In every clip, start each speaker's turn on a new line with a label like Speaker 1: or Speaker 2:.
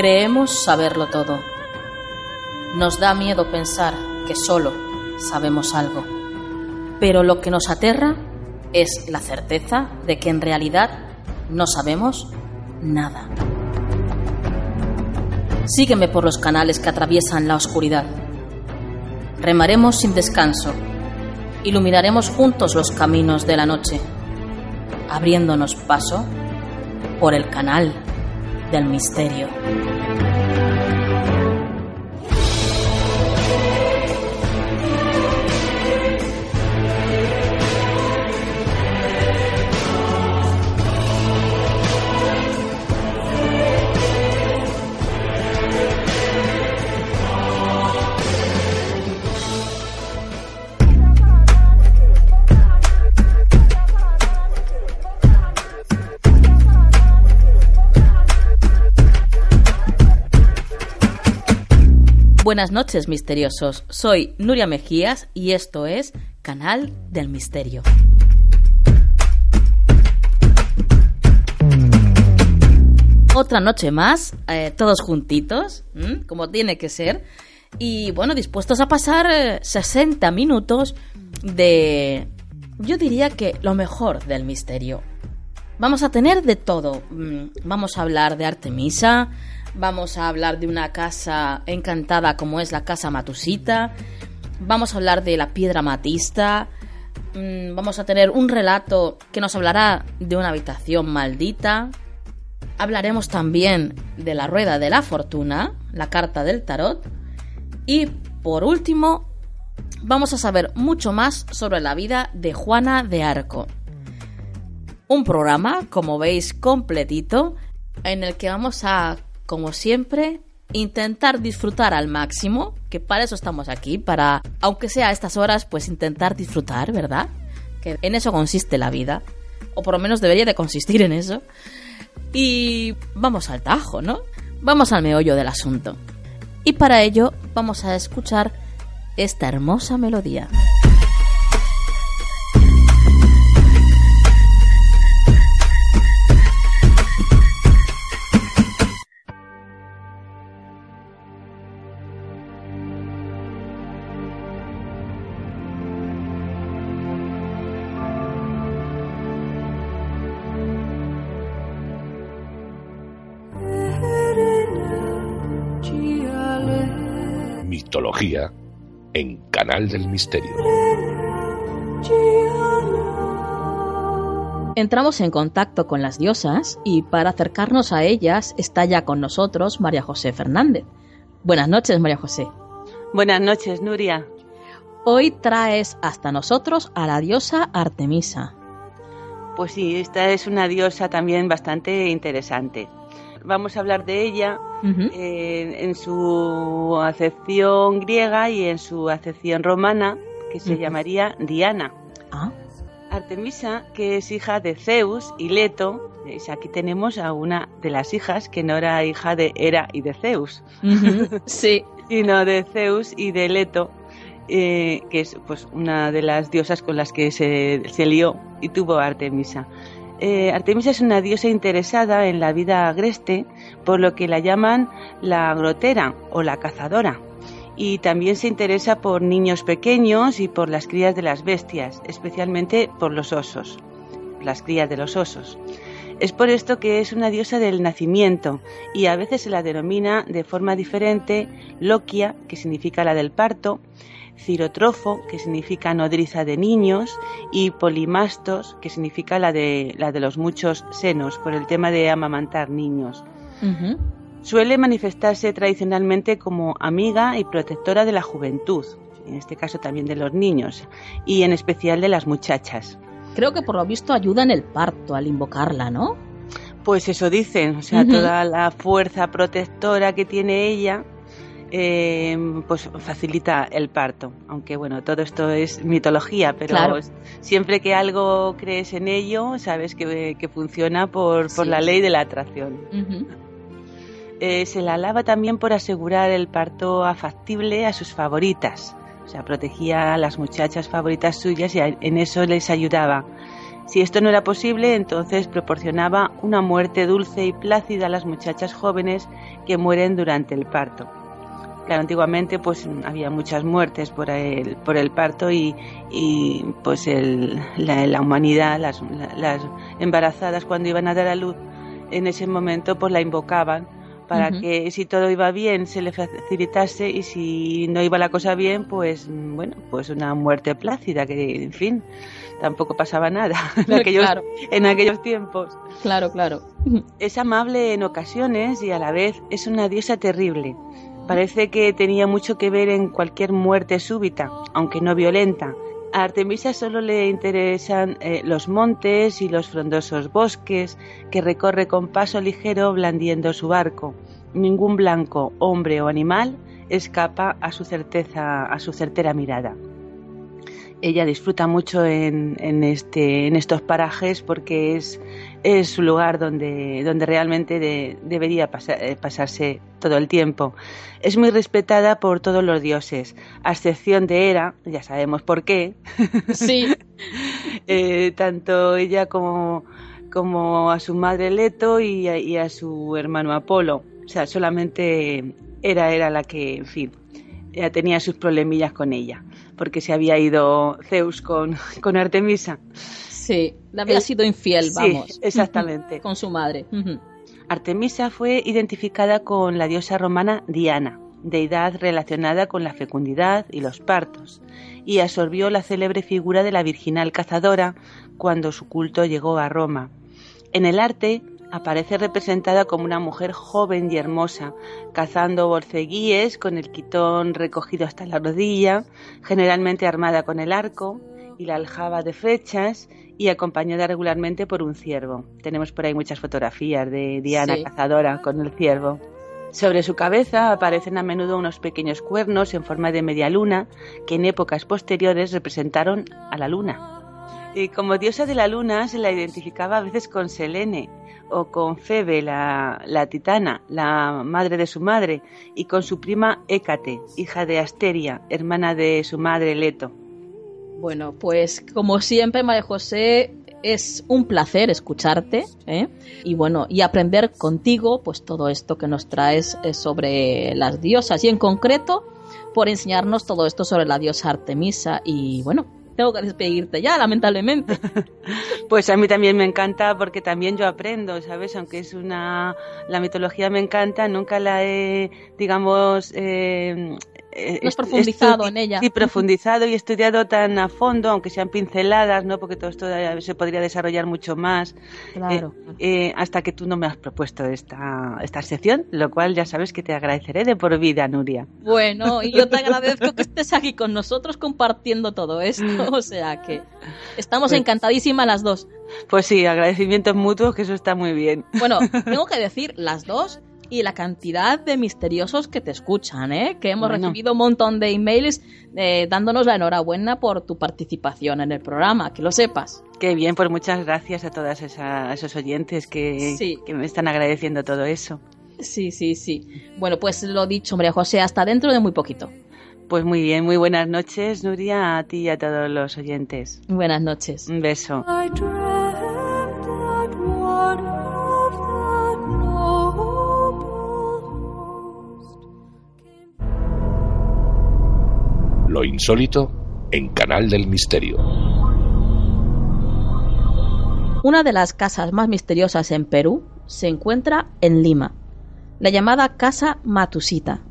Speaker 1: Creemos saberlo todo. Nos da miedo pensar que solo sabemos algo. Pero lo que nos aterra es la certeza de que en realidad no sabemos nada. Sígueme por los canales que atraviesan la oscuridad. Remaremos sin descanso. Iluminaremos juntos los caminos de la noche, abriéndonos paso por el canal del misterio. Buenas noches, misteriosos. Soy Nuria Mejías y esto es Canal del Misterio. Otra noche más, eh, todos juntitos, como tiene que ser. Y bueno, dispuestos a pasar eh, 60 minutos de... Yo diría que lo mejor del misterio. Vamos a tener de todo. Vamos a hablar de Artemisa, vamos a hablar de una casa encantada como es la casa Matusita, vamos a hablar de la piedra matista, mm, vamos a tener un relato que nos hablará de una habitación maldita, hablaremos también de la rueda de la fortuna, la carta del tarot, y por último vamos a saber mucho más sobre la vida de Juana de Arco. Un programa, como veis, completito, en el que vamos a, como siempre, intentar disfrutar al máximo, que para eso estamos aquí, para, aunque sea a estas horas, pues intentar disfrutar, ¿verdad? Que en eso consiste la vida, o por lo menos debería de consistir en eso. Y vamos al tajo, ¿no? Vamos al meollo del asunto. Y para ello vamos a escuchar esta hermosa melodía.
Speaker 2: En Canal del Misterio.
Speaker 1: Entramos en contacto con las diosas y para acercarnos a ellas está ya con nosotros María José Fernández. Buenas noches, María José.
Speaker 3: Buenas noches, Nuria.
Speaker 1: Hoy traes hasta nosotros a la diosa Artemisa.
Speaker 3: Pues sí, esta es una diosa también bastante interesante. Vamos a hablar de ella eh, en su acepción griega y en su acepción romana, que se llamaría Diana.
Speaker 1: Ah,
Speaker 3: Artemisa, que es hija de Zeus y Leto, aquí tenemos a una de las hijas que no era hija de Hera y de Zeus,
Speaker 1: sí.
Speaker 3: sino de Zeus y de Leto, eh, que es pues una de las diosas con las que se, se lió y tuvo a Artemisa. Eh, Artemisa es una diosa interesada en la vida agreste, por lo que la llaman la grotera o la cazadora. Y también se interesa por niños pequeños y por las crías de las bestias, especialmente por los osos, las crías de los osos. Es por esto que es una diosa del nacimiento y a veces se la denomina de forma diferente Loquia, que significa la del parto, cirotrofo, que significa nodriza de niños, y polimastos, que significa la de, la de los muchos senos, por el tema de amamantar niños. Suele manifestarse tradicionalmente como amiga y protectora de la juventud, en este caso también de los niños, y en especial de las muchachas.
Speaker 1: Creo que por lo visto ayuda en el parto al invocarla, ¿no?
Speaker 3: Pues eso dicen, o sea, toda la fuerza protectora que tiene ella, eh, pues facilita el parto. Aunque bueno, todo esto es mitología, pero siempre que algo crees en ello, sabes que, funciona por, por la ley de la atracción. Eh, se la alaba también por asegurar el parto afactible a sus favoritas. O sea, protegía a las muchachas favoritas suyas y en eso les ayudaba. Si esto no era posible, entonces proporcionaba una muerte dulce y plácida a las muchachas jóvenes que mueren durante el parto. Claro, antiguamente pues había muchas muertes por el, por el parto y, pues la, humanidad, las, las embarazadas cuando iban a dar a luz, en ese momento pues la invocaban para que si todo iba bien se le facilitase y si no iba la cosa bien, pues bueno, pues una muerte plácida, que en fin, tampoco pasaba nada en aquellos, en aquellos tiempos.
Speaker 1: Claro, claro.
Speaker 3: Es amable en ocasiones y a la vez es una diosa terrible. Parece que tenía mucho que ver en cualquier muerte súbita, aunque no violenta, a Artemisa solo le interesan eh, los montes y los frondosos bosques que recorre con paso ligero blandiendo su barco. Ningún blanco, hombre o animal escapa a su certeza, a su certera mirada ella disfruta mucho en, este, en estos parajes porque es, es su lugar donde, donde realmente debería eh, pasarse todo el tiempo. Es muy respetada por todos los dioses, a excepción de Hera, ya sabemos por qué.
Speaker 1: Sí.
Speaker 3: Eh, tanto ella como, como a su madre Leto y a, y a su hermano Apolo. O sea, solamente Hera era la que, en fin, ya tenía sus problemillas con ella porque se había ido Zeus con, con Artemisa.
Speaker 1: Sí, había sido infiel, vamos.
Speaker 3: Sí, exactamente.
Speaker 1: con su madre.
Speaker 3: Artemisa fue identificada con la diosa romana Diana, deidad relacionada con la fecundidad y los partos, y absorbió la célebre figura de la virginal cazadora cuando su culto llegó a Roma. En el arte, aparece representada como una mujer joven y hermosa, cazando borceguíes con el quitón recogido hasta la rodilla, generalmente armada con el arco y la aljaba de flechas y acompañada regularmente por un ciervo. Tenemos por ahí muchas fotografías de Diana cazadora con el ciervo. Sobre su cabeza aparecen a menudo unos pequeños cuernos en forma de media luna que en épocas posteriores representaron a la luna. Y como diosa de la luna se la identificaba a veces con Selene, o con Febe, la, la, titana, la madre de su madre, y con su prima Hécate, hija de Asteria, hermana de su madre Leto.
Speaker 1: Bueno, pues como siempre, María José, es un placer escucharte ¿eh? y bueno y aprender contigo pues todo esto que nos traes eh, sobre las diosas y en concreto por enseñarnos todo esto sobre la diosa Artemisa y bueno tengo que despedirte ya, lamentablemente.
Speaker 3: Pues a mí también me encanta porque también yo aprendo, ¿sabes? Aunque es una... La mitología me encanta, nunca la he, digamos, eh,
Speaker 1: eh, no profundizado en ella.
Speaker 3: Sí, profundizado y estudiado tan a fondo, aunque sean pinceladas, ¿no? Porque todo esto se podría desarrollar mucho más.
Speaker 1: Claro.
Speaker 3: Eh, eh, hasta que tú no me has propuesto esta, esta sección, lo cual ya sabes que te agradeceré de por vida, Nuria.
Speaker 1: Bueno, y yo te agradezco que estés aquí con nosotros compartiendo todo esto. O sea que estamos pues encantadísimas las dos.
Speaker 3: Pues sí, agradecimientos mutuos, que eso está muy bien.
Speaker 1: Bueno, tengo que decir, las dos y la cantidad de misteriosos que te escuchan, ¿eh? que hemos recibido un montón de emails eh, dándonos la enhorabuena por tu participación en el programa, que lo sepas.
Speaker 3: Qué bien, pues muchas gracias a todos esos oyentes que, que me están agradeciendo todo eso.
Speaker 1: Sí, sí, sí. Bueno, pues lo dicho, María José, hasta dentro de muy poquito.
Speaker 3: Pues muy bien, muy buenas noches, Nuria, a ti y a todos los oyentes.
Speaker 1: Buenas noches.
Speaker 3: Un beso.
Speaker 2: Insólito en Canal del Misterio.
Speaker 1: Una de las casas más misteriosas en Perú se encuentra en Lima, la llamada Casa Matusita.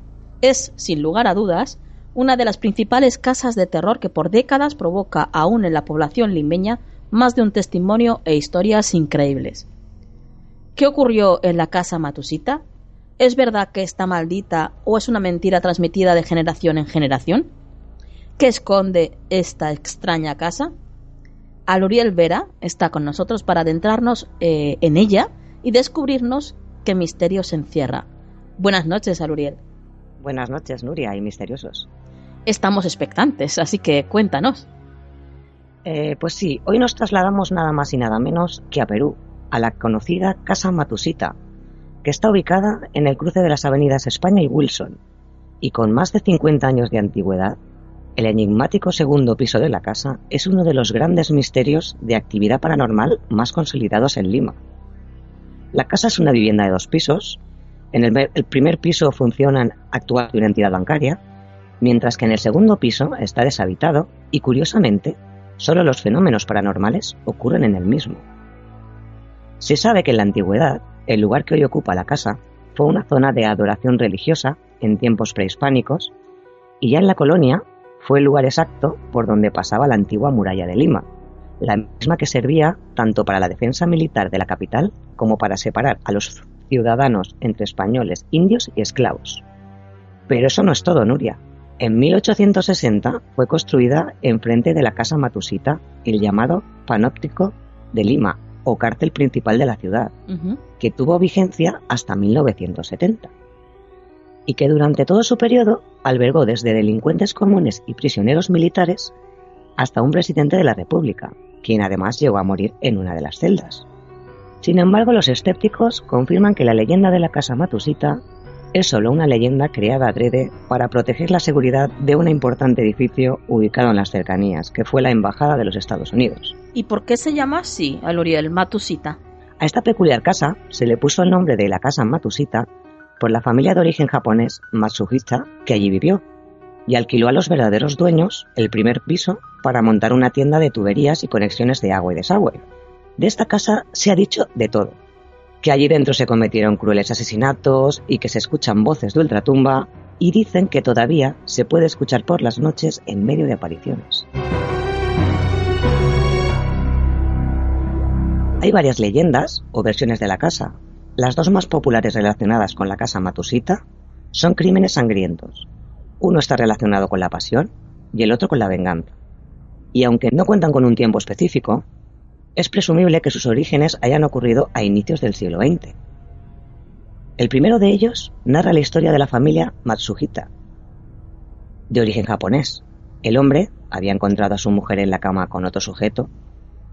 Speaker 1: Es, sin lugar a dudas, una de las principales casas de terror que por décadas provoca aún en la población limeña más de un testimonio e historias increíbles. ¿Qué ocurrió en la casa Matusita? ¿Es verdad que está maldita o es una mentira transmitida de generación en generación? ¿Qué esconde esta extraña casa? Aluriel Vera está con nosotros para adentrarnos eh, en ella y descubrirnos qué misterio se encierra. Buenas noches, Aluriel.
Speaker 4: Buenas noches, Nuria y misteriosos.
Speaker 1: Estamos expectantes, así que cuéntanos.
Speaker 4: Eh, pues sí, hoy nos trasladamos nada más y nada menos que a Perú, a la conocida Casa Matusita, que está ubicada en el cruce de las avenidas España y Wilson, y con más de 50 años de antigüedad, el enigmático segundo piso de la casa es uno de los grandes misterios de actividad paranormal más consolidados en Lima. La casa es una vivienda de dos pisos. En el, primer piso funciona actual una entidad bancaria, mientras que en el segundo piso está deshabitado y, curiosamente, solo los fenómenos paranormales ocurren en el mismo. Se sabe que en la antigüedad, el lugar que hoy ocupa la casa fue una zona de adoración religiosa en tiempos prehispánicos y ya en la colonia fue el lugar exacto por donde pasaba la antigua muralla de Lima, la misma que servía tanto para la defensa militar de la capital como para separar a los ciudadanos entre españoles, indios y esclavos. Pero eso no es todo, Nuria. En 1860 fue construida enfrente de la Casa Matusita el llamado Panóptico de Lima, o cárcel principal de la ciudad, que tuvo vigencia hasta 1970 y que durante todo su periodo albergó desde delincuentes comunes y prisioneros militares hasta un presidente de la República, quien además llegó a morir en una de las celdas. Sin embargo, los escépticos confirman que la leyenda de la Casa Matusita es solo una leyenda creada adrede para proteger la seguridad de un importante edificio ubicado en las cercanías, que fue la Embajada de los Estados Unidos.
Speaker 1: ¿Y por qué se llama así, Aluriel, Matusita?
Speaker 4: A esta peculiar casa se le puso el nombre de la Casa Matusita por la familia de origen japonés Matsuhita que allí vivió, y alquiló a los verdaderos dueños el primer piso para montar una tienda de tuberías y conexiones de agua y desagüe. De esta casa se ha dicho de todo, que allí dentro se cometieron crueles asesinatos y que se escuchan voces de ultratumba y dicen que todavía se puede escuchar por las noches en medio de apariciones. Hay varias leyendas o versiones de la casa. Las dos más populares relacionadas con la casa Matusita son crímenes sangrientos. Uno está relacionado con la pasión y el otro con la venganza. Y aunque no cuentan con un tiempo específico, es presumible que sus orígenes hayan ocurrido a inicios del siglo XX. El primero de ellos narra la historia de la familia Matsuhita, de origen japonés. El hombre había encontrado a su mujer en la cama con otro sujeto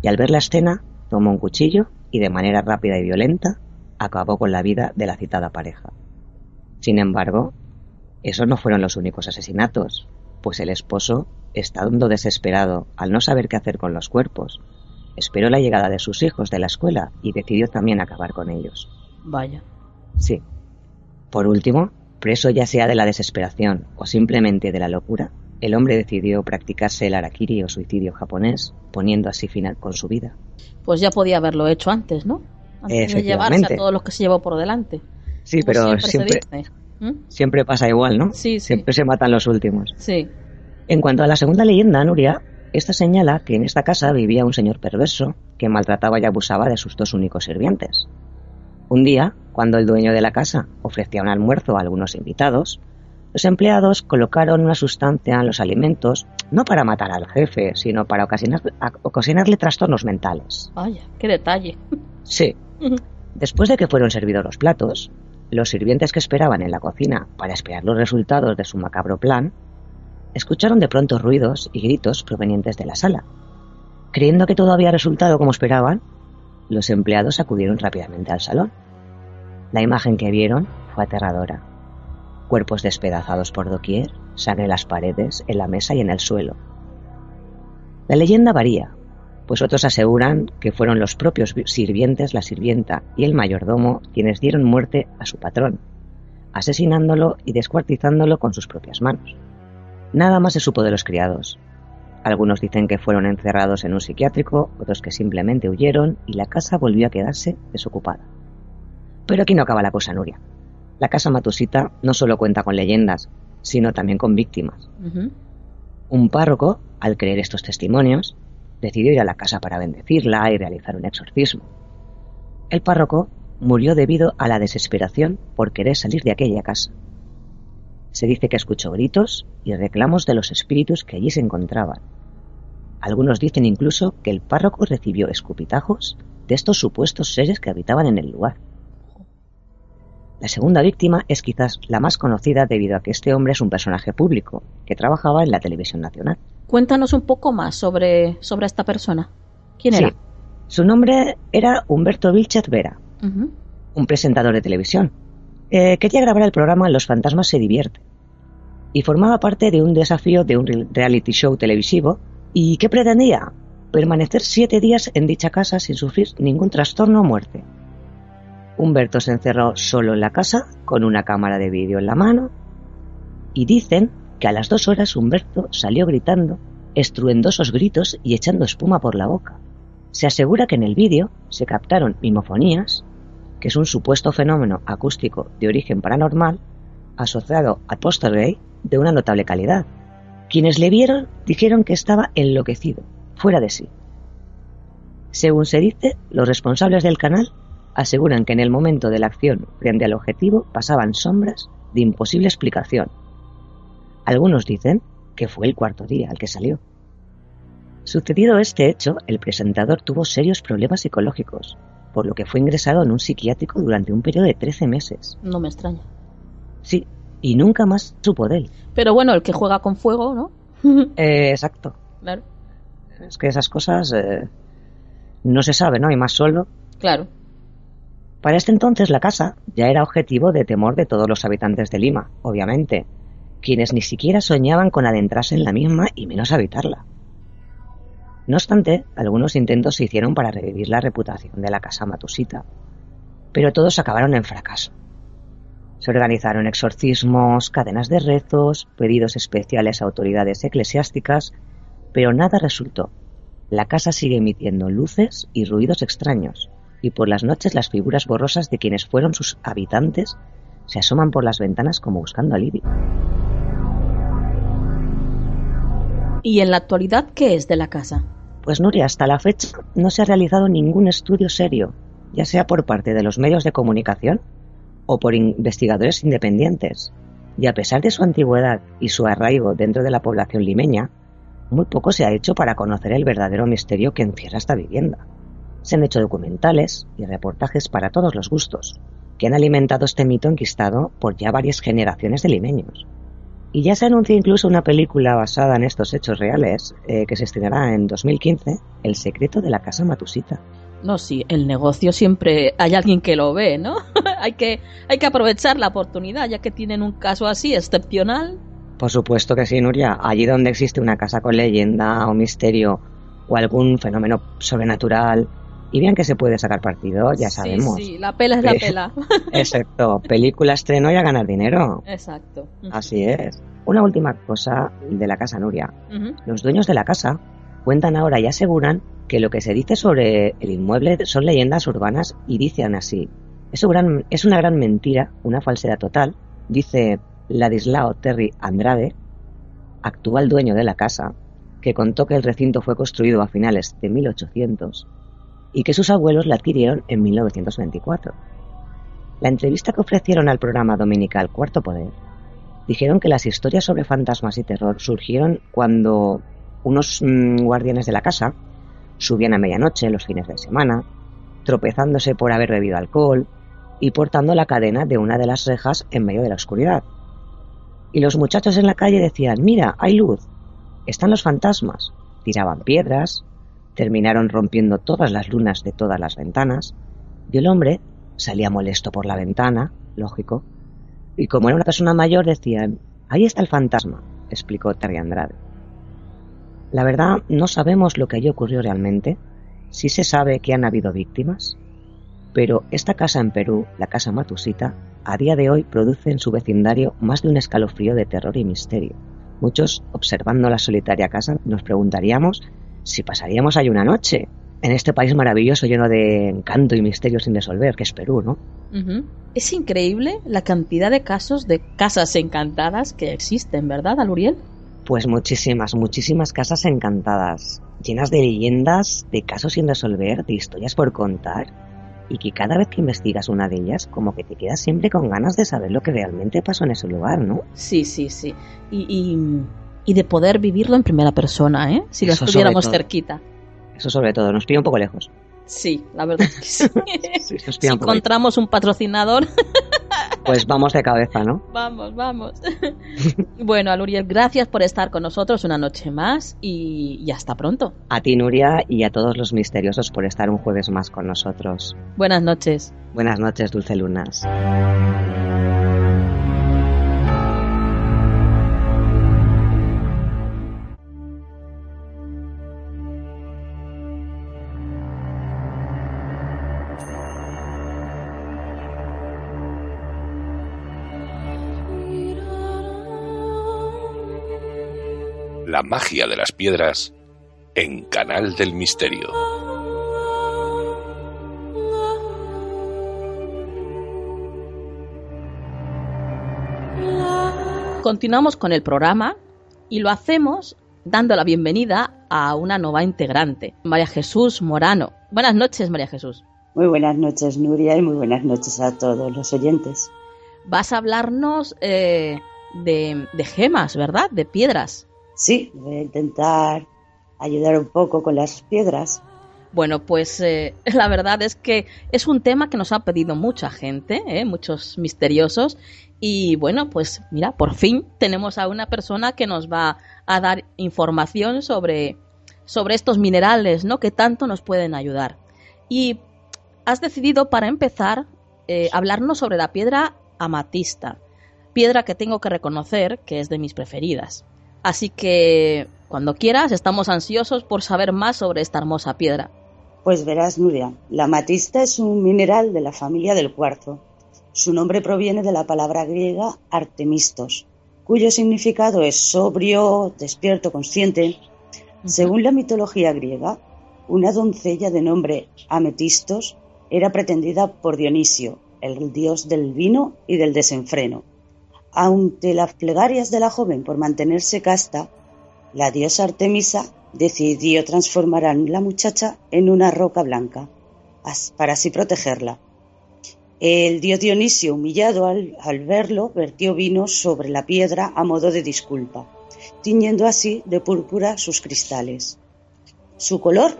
Speaker 4: y al ver la escena tomó un cuchillo y de manera rápida y violenta acabó con la vida de la citada pareja. Sin embargo, esos no fueron los únicos asesinatos, pues el esposo, estando desesperado al no saber qué hacer con los cuerpos, esperó la llegada de sus hijos de la escuela y decidió también acabar con ellos.
Speaker 1: Vaya.
Speaker 4: Sí. Por último, preso ya sea de la desesperación o simplemente de la locura, el hombre decidió practicarse el harakiri o suicidio japonés, poniendo así final con su vida.
Speaker 1: Pues ya podía haberlo hecho antes, ¿no? Antes de llevarse a todos los que se llevó por delante.
Speaker 4: Sí, pero siempre, siempre, pasa igual, ¿no?
Speaker 1: Sí, sí.
Speaker 4: Siempre se matan los últimos.
Speaker 1: Sí.
Speaker 4: En cuanto a la segunda leyenda, Nuria, esta señala que en esta casa vivía un señor perverso que maltrataba y abusaba de sus dos únicos sirvientes. Un día, cuando el dueño de la casa ofrecía un almuerzo a algunos invitados, los empleados colocaron una sustancia en los alimentos no para matar al jefe, sino para ocasionarle trastornos mentales.
Speaker 1: Vaya, qué detalle.
Speaker 4: Sí. Después de que fueron servidos los platos, los sirvientes que esperaban en la cocina para esperar los resultados de su macabro plan escucharon de pronto ruidos y gritos provenientes de la sala. Creyendo que todo había resultado como esperaban, los empleados acudieron rápidamente al salón. La imagen que vieron fue aterradora. Cuerpos despedazados por doquier, sangre en las paredes, en la mesa y en el suelo. La leyenda varía, pues otros aseguran que fueron los propios sirvientes, la sirvienta y el mayordomo quienes dieron muerte a su patrón, asesinándolo y descuartizándolo con sus propias manos. Nada más se supo de los criados. Algunos dicen que fueron encerrados en un psiquiátrico, otros que simplemente huyeron y la casa volvió a quedarse desocupada. Pero aquí no acaba la cosa, Nuria. La casa Matusita no solo cuenta con leyendas, sino también con víctimas. Un párroco, al creer estos testimonios, decidió ir a la casa para bendecirla y realizar un exorcismo. El párroco murió debido a la desesperación por querer salir de aquella casa. Se dice que escuchó gritos y reclamos de los espíritus que allí se encontraban. Algunos dicen incluso que el párroco recibió escupitajos de estos supuestos seres que habitaban en el lugar. La segunda víctima es quizás la más conocida debido a que este hombre es un personaje público que trabajaba en la televisión nacional.
Speaker 1: Cuéntanos un poco más sobre, sobre esta persona. ¿Quién
Speaker 4: Sí.
Speaker 1: era?
Speaker 4: Su nombre era Humberto Vilchez Vera, un presentador de televisión. Eh, quería grabar el programa Los fantasmas se divierten y formaba parte de un desafío de un re- reality show televisivo y ¿qué pretendía? Permanecer siete días en dicha casa sin sufrir ningún trastorno o muerte. Humberto se encerró solo en la casa con una cámara de vídeo en la mano y dicen que a las dos horas Humberto salió gritando estruendosos gritos y echando espuma por la boca. Se asegura que en el vídeo se captaron mimofonías, que es un supuesto fenómeno acústico de origen paranormal asociado al poltergeist de una notable calidad. Quienes le vieron dijeron que estaba enloquecido, fuera de sí. Según se dice, los responsables del canal aseguran que en el momento de la acción frente al objetivo pasaban sombras de imposible explicación. Algunos dicen que fue el cuarto día al que salió. Sucedido este hecho, el presentador tuvo serios problemas psicológicos, por lo que fue ingresado en un psiquiátrico durante un periodo de 13 meses.
Speaker 1: No me extraña.
Speaker 4: Sí, y nunca más supo de él.
Speaker 1: Pero bueno, el que juega con fuego, ¿no?
Speaker 4: Eh, exacto.
Speaker 1: claro,
Speaker 4: Es que esas cosas eh, no se sabe, ¿no? Y más solo.
Speaker 1: claro.
Speaker 4: Para este entonces la casa ya era objetivo de temor de todos los habitantes de Lima, obviamente, quienes ni siquiera soñaban con adentrarse en la misma y menos habitarla. No obstante, algunos intentos se hicieron para revivir la reputación de la casa matusita, pero todos acabaron en fracaso. Se organizaron exorcismos, cadenas de rezos, pedidos especiales a autoridades eclesiásticas, pero nada resultó. La casa sigue emitiendo luces y ruidos extraños, y por las noches las figuras borrosas de quienes fueron sus habitantes se asoman por las ventanas como buscando alivio.
Speaker 1: ¿Y en la actualidad qué es de la casa?
Speaker 4: Pues Nuria, hasta la fecha no se ha realizado ningún estudio serio, ya sea por parte de los medios de comunicación o por investigadores independientes. Y a pesar de su antigüedad y su arraigo dentro de la población limeña, muy poco se ha hecho para conocer el verdadero misterio que encierra esta vivienda. Se han hecho documentales y reportajes para todos los gustos, que han alimentado este mito enquistado por ya varias generaciones de limeños. Y ya se anuncia incluso una película basada en estos hechos reales, eh, que se estrenará en 2015, El secreto de la casa Matusita.
Speaker 1: No, sí, el negocio siempre hay alguien que lo ve, ¿no? hay, que, hay que aprovechar la oportunidad, ya que tienen un caso así excepcional.
Speaker 4: Por supuesto que sí, Nuria. Allí donde existe una casa con leyenda o misterio o algún fenómeno sobrenatural, y bien que se puede sacar partido, ya
Speaker 1: Sí,
Speaker 4: sabemos.
Speaker 1: Sí, la pela es la
Speaker 4: Pe-
Speaker 1: pela.
Speaker 4: Exacto. Película estreno y a ganar dinero.
Speaker 1: Exacto.
Speaker 4: Así es. Una última cosa de la casa Nuria. Los dueños de la casa cuentan ahora y aseguran que lo que se dice sobre el inmueble son leyendas urbanas y dicen así. Es, un gran- es una gran mentira, una falsedad total, dice Ladislao Terry Andrade, actual dueño de la casa, que contó que el recinto fue construido a finales de 1800 y que sus abuelos la adquirieron en 1924. La entrevista que ofrecieron al programa dominical Cuarto Poder dijeron que las historias sobre fantasmas y terror surgieron cuando unos mm, guardianes de la casa subían a medianoche los fines de semana, tropezándose por haber bebido alcohol y portando la cadena de una de las rejas en medio de la oscuridad. Y los muchachos en la calle decían, mira, hay luz, están los fantasmas, tiraban piedras, terminaron rompiendo todas las lunas de todas las ventanas, y el hombre salía molesto por la ventana, lógico, y como era una persona mayor decían, ahí está el fantasma, explicó Terry Andrade. La verdad, no sabemos lo que allí ocurrió realmente. Sí se sabe que han habido víctimas, pero esta casa en Perú, la casa Matusita, a día de hoy produce en su vecindario más de un escalofrío de terror y misterio. Muchos, observando la solitaria casa, nos preguntaríamos si pasaríamos ahí una noche, en este país maravilloso lleno de encanto y misterio sin resolver, que es Perú, ¿no?
Speaker 1: Es increíble la cantidad de casos de casas encantadas que existen, ¿verdad, Aluriel?
Speaker 4: Pues muchísimas, muchísimas casas encantadas, llenas de leyendas, de casos sin resolver, de historias por contar, y que cada vez que investigas una de ellas, como que te quedas siempre con ganas de saber lo que realmente pasó en ese lugar, ¿no?
Speaker 1: Sí, sí, sí. Y, y, de poder vivirlo en primera persona, ¿eh? Si lo estuviéramos cerquita.
Speaker 4: Eso sobre todo, nos pilla un poco lejos.
Speaker 1: Sí, la verdad es que sí. si encontramos un patrocinador.
Speaker 4: pues vamos de cabeza, ¿no?
Speaker 1: Vamos, vamos. bueno, Aluriel, gracias por estar con nosotros una noche más y, y hasta pronto.
Speaker 4: A ti, Nuria, y a todos los misteriosos por estar un jueves más con nosotros.
Speaker 1: Buenas noches.
Speaker 4: Buenas noches, Dulce Lunas.
Speaker 2: Magia de las piedras en Canal del Misterio.
Speaker 1: Continuamos con el programa y lo hacemos dando la bienvenida a una nueva integrante, María Jesús Morano. Buenas noches, María Jesús.
Speaker 5: Muy buenas noches, Nuria, y muy buenas noches a todos los oyentes.
Speaker 1: Vas a hablarnos eh, de, de gemas, ¿verdad? De piedras.
Speaker 5: Sí, voy a intentar ayudar un poco con las piedras.
Speaker 1: Bueno, pues eh, la verdad es que es un tema que nos ha pedido mucha gente, ¿eh? muchos misteriosos. Y bueno, pues mira, por fin tenemos a una persona que nos va a dar información sobre, sobre estos minerales, ¿no? Que tanto nos pueden ayudar. Y has decidido, para empezar, eh, hablarnos sobre la piedra amatista, piedra que tengo que reconocer que es de mis preferidas. Así que cuando quieras, estamos ansiosos por saber más sobre esta hermosa piedra.
Speaker 5: Pues verás, Nuria, la amatista es un mineral de la familia del cuarzo. Su nombre proviene de la palabra griega artemistos, cuyo significado es sobrio, despierto, consciente. Según la mitología griega, una doncella de nombre Ametistos era pretendida por Dionisio, el dios del vino y del desenfreno. Ante las plegarias de la joven por mantenerse casta, la diosa Artemisa decidió transformar a la muchacha en una roca blanca, para así protegerla. El dios Dionisio, humillado al, verlo, vertió vino sobre la piedra a modo de disculpa, tiñendo así de púrpura sus cristales. Su color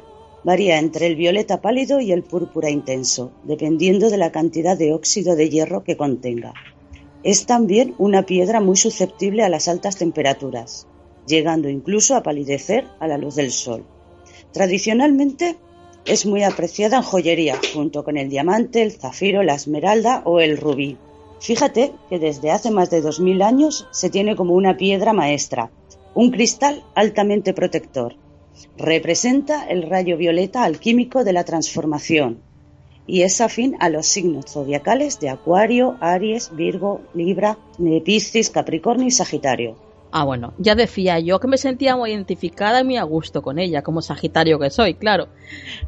Speaker 5: varía entre el violeta pálido y el púrpura intenso, dependiendo de la cantidad de óxido de hierro que contenga. Es también una piedra muy susceptible a las altas temperaturas, llegando incluso a palidecer a la luz del sol. Tradicionalmente es muy apreciada en joyería, junto con el diamante, el zafiro, la esmeralda o el rubí. Fíjate que desde hace más de 2000 años se tiene como una piedra maestra, un cristal altamente protector. Representa el rayo violeta alquímico de la transformación, y es afín a los signos zodiacales de Acuario, Aries, Virgo, Libra, Piscis, Capricornio y Sagitario.
Speaker 1: Ah, bueno, ya decía yo que me sentía muy identificada y muy a gusto con ella, como Sagitario que soy, claro.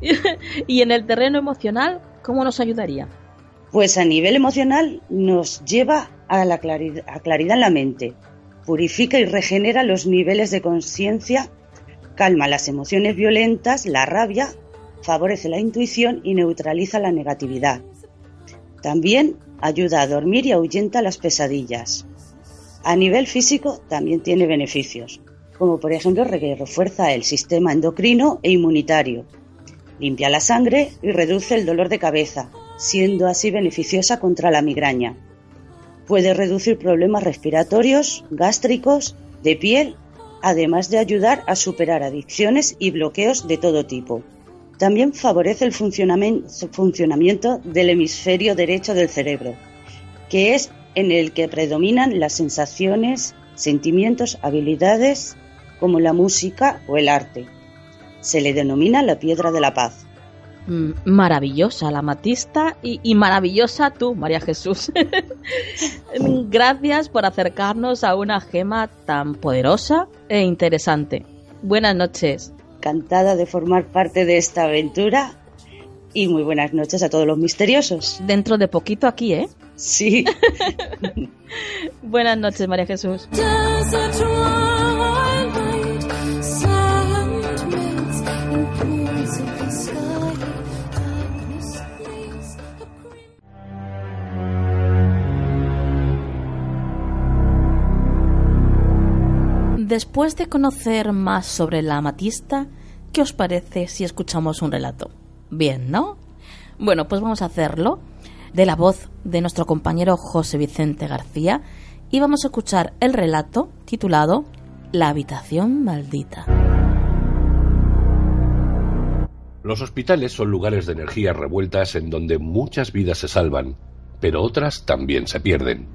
Speaker 1: y en el terreno emocional, ¿cómo nos ayudaría?
Speaker 5: Pues a nivel emocional nos lleva a la claridad, a claridad en la mente, purifica y regenera los niveles de conciencia, calma las emociones violentas, la rabia favorece la intuición y neutraliza la negatividad. También ayuda a dormir y ahuyenta las pesadillas. A nivel físico también tiene beneficios, como por ejemplo refuerza el sistema endocrino e inmunitario, limpia la sangre y reduce el dolor de cabeza, siendo así beneficiosa contra la migraña. Puede reducir problemas respiratorios, gástricos, de piel, además de ayudar a superar adicciones y bloqueos de todo tipo. También favorece el funcionamiento del hemisferio derecho del cerebro, que es en el que predominan las sensaciones, sentimientos, habilidades como la música o el arte. Se le denomina la piedra de la paz.
Speaker 1: Mm, maravillosa la matista y, y maravillosa tú, María Jesús. Gracias por acercarnos a una gema tan poderosa e interesante. Buenas noches.
Speaker 5: Encantada de formar parte de esta aventura y muy buenas noches a todos los misteriosos.
Speaker 1: Dentro de poquito aquí, ¿eh?
Speaker 5: Sí.
Speaker 1: buenas noches, María Jesús. Después de conocer más sobre la amatista, ¿qué os parece si escuchamos un relato? Bien, ¿no? Bueno, pues vamos a hacerlo de la voz de nuestro compañero José Vicente García y vamos a escuchar el relato titulado La habitación maldita.
Speaker 2: Los hospitales son lugares de energías revueltas en donde muchas vidas se salvan, pero otras también se pierden.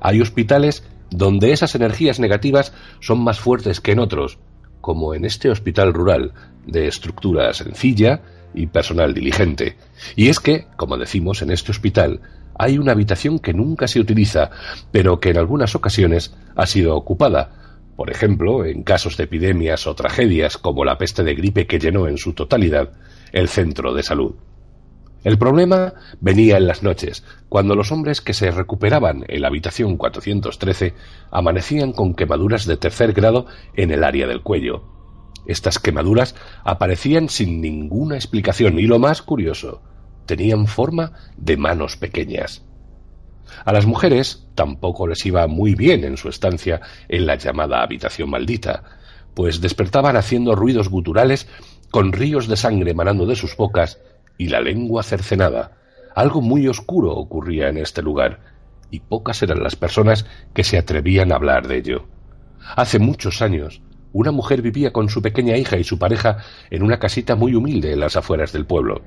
Speaker 2: Hay hospitales donde esas energías negativas son más fuertes que en otros, como en este hospital rural, de estructura sencilla y personal diligente. Y es que, como decimos, en este hospital hay una habitación que nunca se utiliza, pero que en algunas ocasiones ha sido ocupada, por ejemplo, en casos de epidemias o tragedias como la peste de gripe que llenó en su totalidad el centro de salud. El problema venía en las noches, cuando los hombres que se recuperaban en la habitación 413 amanecían con quemaduras de tercer grado en el área del cuello. Estas quemaduras aparecían sin ninguna explicación y lo más curioso, tenían forma de manos pequeñas. A las mujeres tampoco les iba muy bien en su estancia en la llamada habitación maldita, pues despertaban haciendo ruidos guturales con ríos de sangre emanando de sus bocas y la lengua cercenada. Algo muy oscuro ocurría en este lugar, y pocas eran las personas que se atrevían a hablar de ello. Hace muchos años, una mujer vivía con su pequeña hija y su pareja en una casita muy humilde en las afueras del pueblo.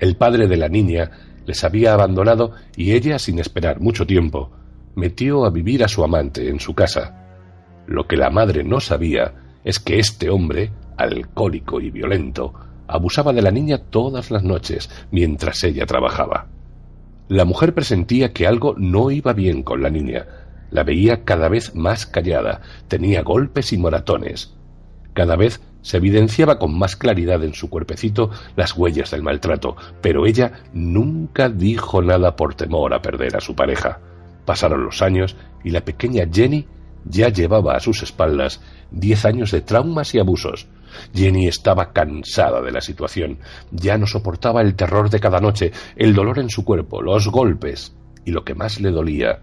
Speaker 2: El padre de la niña les había abandonado y ella, sin esperar mucho tiempo, metió a vivir a su amante en su casa. Lo que la madre no sabía es que este hombre, alcohólico y violento, abusaba de la niña todas las noches mientras ella trabajaba. La mujer presentía que algo no iba bien con la niña. La veía cada vez más callada, tenía golpes y moratones. Cada vez se evidenciaba con más claridad en su cuerpecito las huellas del maltrato, pero ella nunca dijo nada por temor a perder a su pareja. Pasaron los años y la pequeña Jenny ya llevaba a sus espaldas diez años de traumas y abusos, Jenny estaba cansada de la situación. Ya no soportaba el terror de cada noche, el dolor en su cuerpo, los golpes y lo que más le dolía,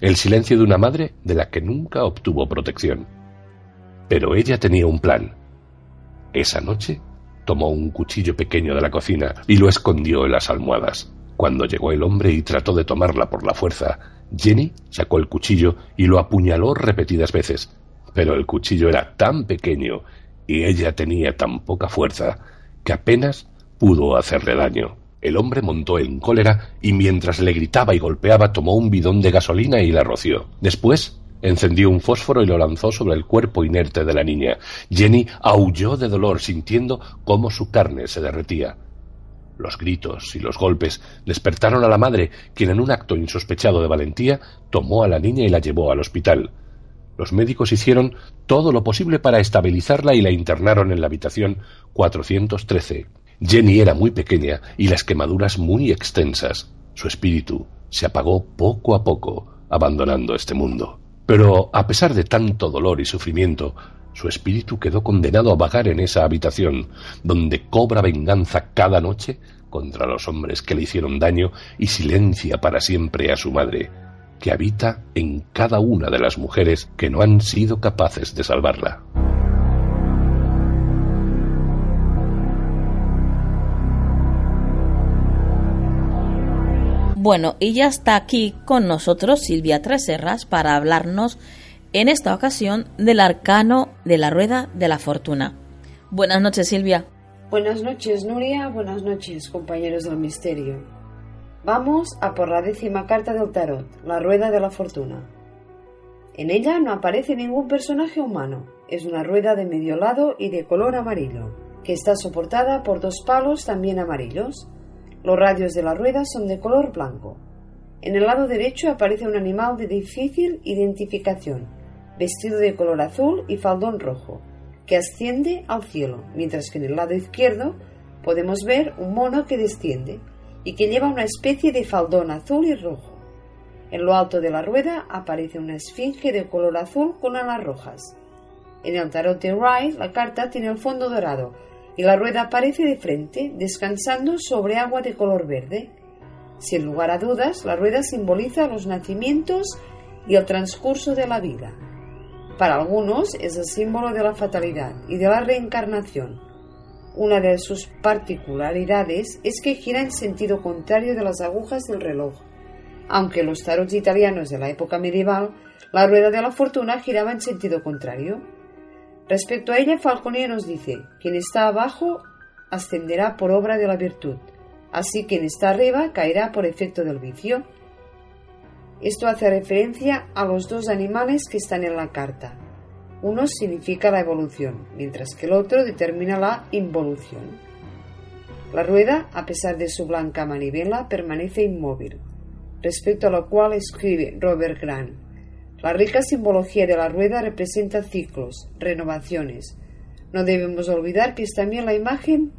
Speaker 2: el silencio de una madre de la que nunca obtuvo protección. Pero ella tenía un plan. Esa noche tomó un cuchillo pequeño de la cocina y lo escondió en las almohadas. Cuando llegó el hombre y trató de tomarla por la fuerza, Jenny sacó el cuchillo y lo apuñaló repetidas veces. Pero el cuchillo era tan pequeño y ella tenía tan poca fuerza que apenas pudo hacerle daño. El hombre montó en cólera y mientras le gritaba y golpeaba tomó un bidón de gasolina y la roció. Después encendió un fósforo y lo lanzó sobre el cuerpo inerte de la niña. Jenny aulló de dolor sintiendo cómo su carne se derretía. Los gritos y los golpes despertaron a la madre, quien en un acto insospechado de valentía tomó a la niña y la llevó al hospital. Los médicos hicieron todo lo posible para estabilizarla y la internaron en la habitación 413. Jenny era muy pequeña y las quemaduras muy extensas. Su espíritu se apagó poco a poco, abandonando este mundo. Pero, a pesar de tanto dolor y sufrimiento, su espíritu quedó condenado a vagar en esa habitación, donde cobra venganza cada noche contra los hombres que le hicieron daño y silencia para siempre a su madre, que habita en cada una de las mujeres que no han sido capaces de salvarla.
Speaker 1: Bueno, y ya está aquí con nosotros Silvia Treserras para hablarnos en esta ocasión del arcano de la rueda de la fortuna. Buenas noches, Silvia.
Speaker 6: Buenas noches, Nuria. Buenas noches, compañeros del misterio. Vamos a por la décima carta del tarot, la rueda de la fortuna. En ella no aparece ningún personaje humano. Es una rueda de medio lado y de color amarillo, que está soportada por dos palos también amarillos. Los radios de la rueda son de color blanco. En el lado derecho aparece un animal de difícil identificación, vestido de color azul y faldón rojo, que asciende al cielo, mientras que en el lado izquierdo podemos ver un mono que desciende y que lleva una especie de faldón azul y rojo. En lo alto de la rueda aparece una esfinge de color azul con alas rojas. En el tarot de la carta tiene el fondo dorado y la rueda aparece de frente, descansando sobre agua de color verde. Sin lugar a dudas, la rueda simboliza los nacimientos y el transcurso de la vida. Para algunos es el símbolo de la fatalidad y de la reencarnación. Una de sus particularidades es que gira en sentido contrario de las agujas del reloj. Aunque los tarots italianos de la época medieval, la rueda de la fortuna giraba en sentido contrario. Respecto a ella, Falconer nos dice, quien está abajo ascenderá por obra de la virtud, así quien está arriba caerá por efecto del vicio. Esto hace referencia a los dos animales que están en la carta. Uno significa la evolución, mientras que el otro determina la involución. La rueda, a pesar de su blanca manivela, permanece inmóvil, respecto a lo cual escribe Robert Grant. La rica simbología de la rueda representa ciclos, renovaciones. No debemos olvidar que es también la imagen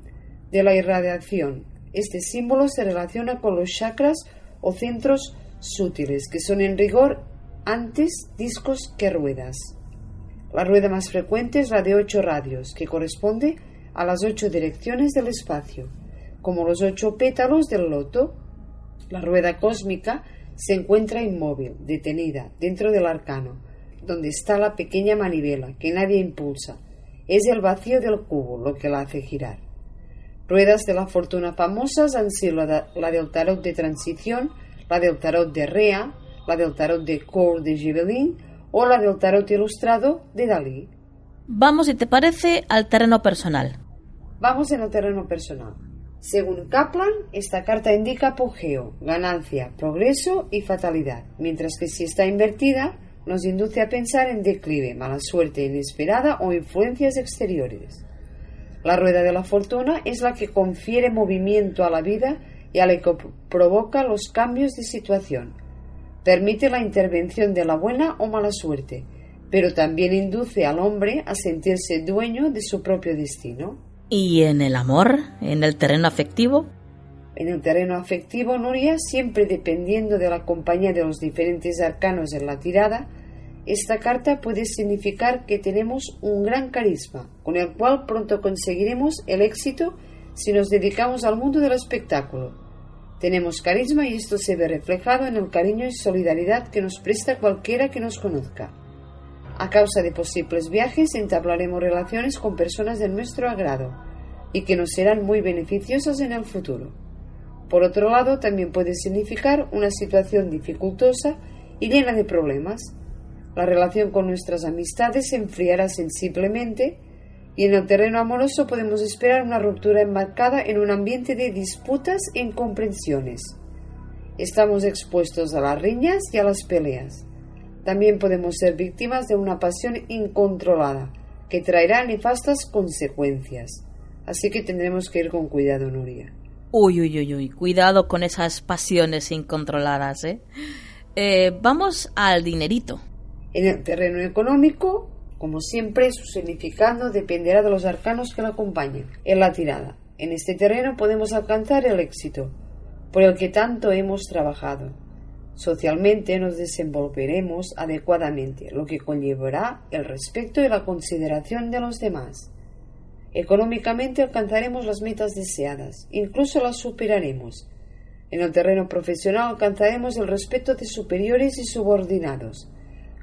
Speaker 6: de la irradiación. Este símbolo se relaciona con los chakras o centros sutiles, que son en rigor antes discos que ruedas. La rueda más frecuente es la de ocho radios, que corresponde a las ocho direcciones del espacio, como los ocho pétalos del loto. La rueda cósmica se encuentra inmóvil, detenida, dentro del arcano, donde está la pequeña manivela que nadie impulsa. Es el vacío del cubo lo que la hace girar. Ruedas de la fortuna famosas han sido la, la del tarot de transición, la del tarot de Rea, la del tarot de Cour de Gibelin o la del tarot ilustrado de Dalí.
Speaker 1: Vamos, si te parece, al terreno personal.
Speaker 6: Vamos en el terreno personal. Según Kaplan, esta carta indica apogeo, ganancia, progreso y fatalidad, mientras que si está invertida, nos induce a pensar en declive, mala suerte inesperada o influencias exteriores. La rueda de la fortuna es la que confiere movimiento a la vida y a la que provoca los cambios de situación. Permite la intervención de la buena o mala suerte, pero también induce al hombre a sentirse dueño de su propio destino.
Speaker 1: ¿Y en el amor? ¿En el terreno afectivo?
Speaker 6: En el terreno afectivo, Nuria, siempre dependiendo de la compañía de los diferentes arcanos en la tirada, esta carta puede significar que tenemos un gran carisma, con el cual pronto conseguiremos el éxito si nos dedicamos al mundo del espectáculo. Tenemos carisma y esto se ve reflejado en el cariño y solidaridad que nos presta cualquiera que nos conozca. A causa de posibles viajes entablaremos relaciones con personas de nuestro agrado y que nos serán muy beneficiosas en el futuro. Por otro lado, también puede significar una situación dificultosa y llena de problemas. La relación con nuestras amistades se enfriará sensiblemente y en el terreno amoroso podemos esperar una ruptura enmarcada en un ambiente de disputas e incomprensiones. Estamos expuestos a las riñas y a las peleas. También podemos ser víctimas de una pasión incontrolada que traerá nefastas consecuencias. Así que tendremos que ir con cuidado, Nuria.
Speaker 1: Uy, uy, uy, uy, cuidado con esas pasiones incontroladas, ¿eh? eh vamos al dinerito.
Speaker 6: En el terreno económico, como siempre, su significado dependerá de los arcanos que lo acompañen en la tirada. En este terreno podemos alcanzar el éxito, por el que tanto hemos trabajado. Socialmente nos desenvolveremos adecuadamente, lo que conllevará el respeto y la consideración de los demás. Económicamente alcanzaremos las metas deseadas, incluso las superaremos. En el terreno profesional alcanzaremos el respeto de superiores y subordinados,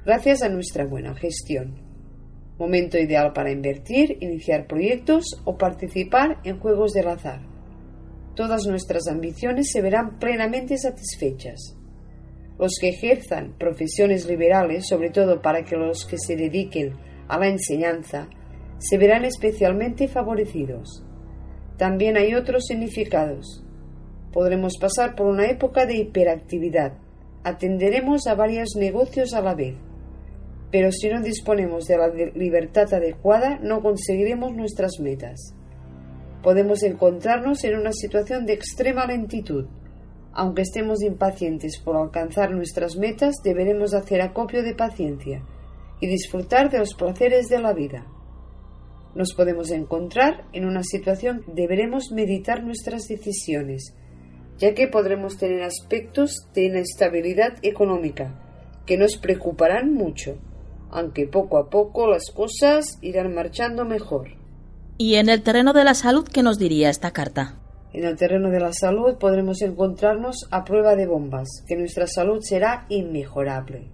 Speaker 6: gracias a nuestra buena gestión momento ideal para invertir, iniciar proyectos o participar en juegos del azar. Todas nuestras ambiciones se verán plenamente satisfechas. Los que ejerzan profesiones liberales, sobre todo para que los que se dediquen a la enseñanza, se verán especialmente favorecidos. También hay otros significados. Podremos pasar por una época de hiperactividad. Atenderemos a varios negocios a la vez pero si no disponemos de la libertad adecuada no conseguiremos nuestras metas. Podemos encontrarnos en una situación de extrema lentitud. Aunque estemos impacientes por alcanzar nuestras metas, deberemos hacer acopio de paciencia y disfrutar de los placeres de la vida. nos podemos encontrar en una situación que deberemos meditar nuestras decisiones, ya que podremos tener aspectos de inestabilidad económica que nos preocuparán mucho, aunque poco a poco las cosas irán marchando mejor.
Speaker 1: ¿Y en el terreno de la salud qué nos diría esta carta?
Speaker 6: En el terreno de la salud podremos encontrarnos a prueba de bombas, que nuestra salud será inmejorable.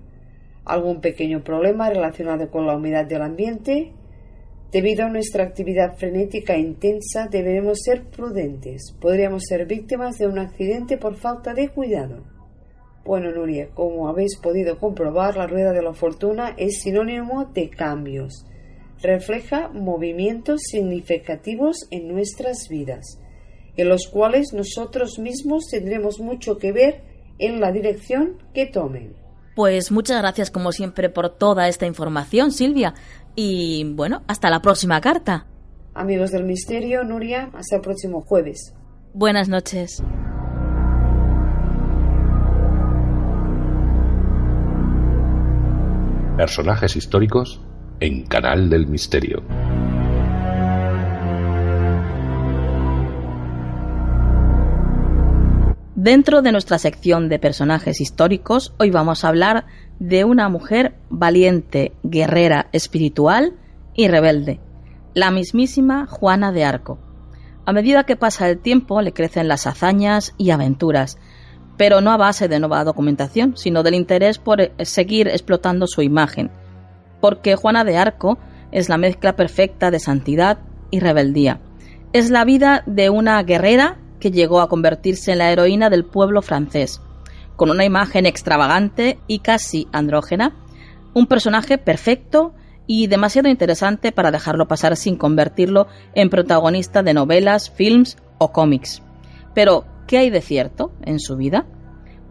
Speaker 6: Algún pequeño problema relacionado con la humedad del ambiente Debido a nuestra actividad frenética e intensa, deberemos ser prudentes. Podríamos ser víctimas de un accidente por falta de cuidado. Bueno, Nuria, como habéis podido comprobar, la rueda de la fortuna es sinónimo de cambios. Refleja movimientos significativos en nuestras vidas, en los cuales nosotros mismos tendremos mucho que ver en la dirección que tomen.
Speaker 1: Pues muchas gracias como siempre por toda esta información, Silvia. Y bueno, hasta la próxima carta.
Speaker 6: Amigos del Misterio, Nuria, hasta el próximo jueves.
Speaker 1: Buenas noches.
Speaker 2: Personajes históricos en Canal del Misterio.
Speaker 1: Dentro de nuestra sección de personajes históricos, hoy vamos a hablar de una mujer valiente, guerrera, espiritual y rebelde, la mismísima Juana de Arco. A medida que pasa el tiempo le crecen las hazañas y aventuras, pero no a base de nueva documentación, sino del interés por seguir explotando su imagen, porque Juana de Arco es la mezcla perfecta de santidad y rebeldía. Es la vida de una guerrera que llegó a convertirse en la heroína del pueblo francés, con una imagen extravagante y casi andrógena, un personaje perfecto y demasiado interesante para dejarlo pasar sin convertirlo en protagonista de novelas, films o cómics. Pero, ¿qué hay de cierto en su vida?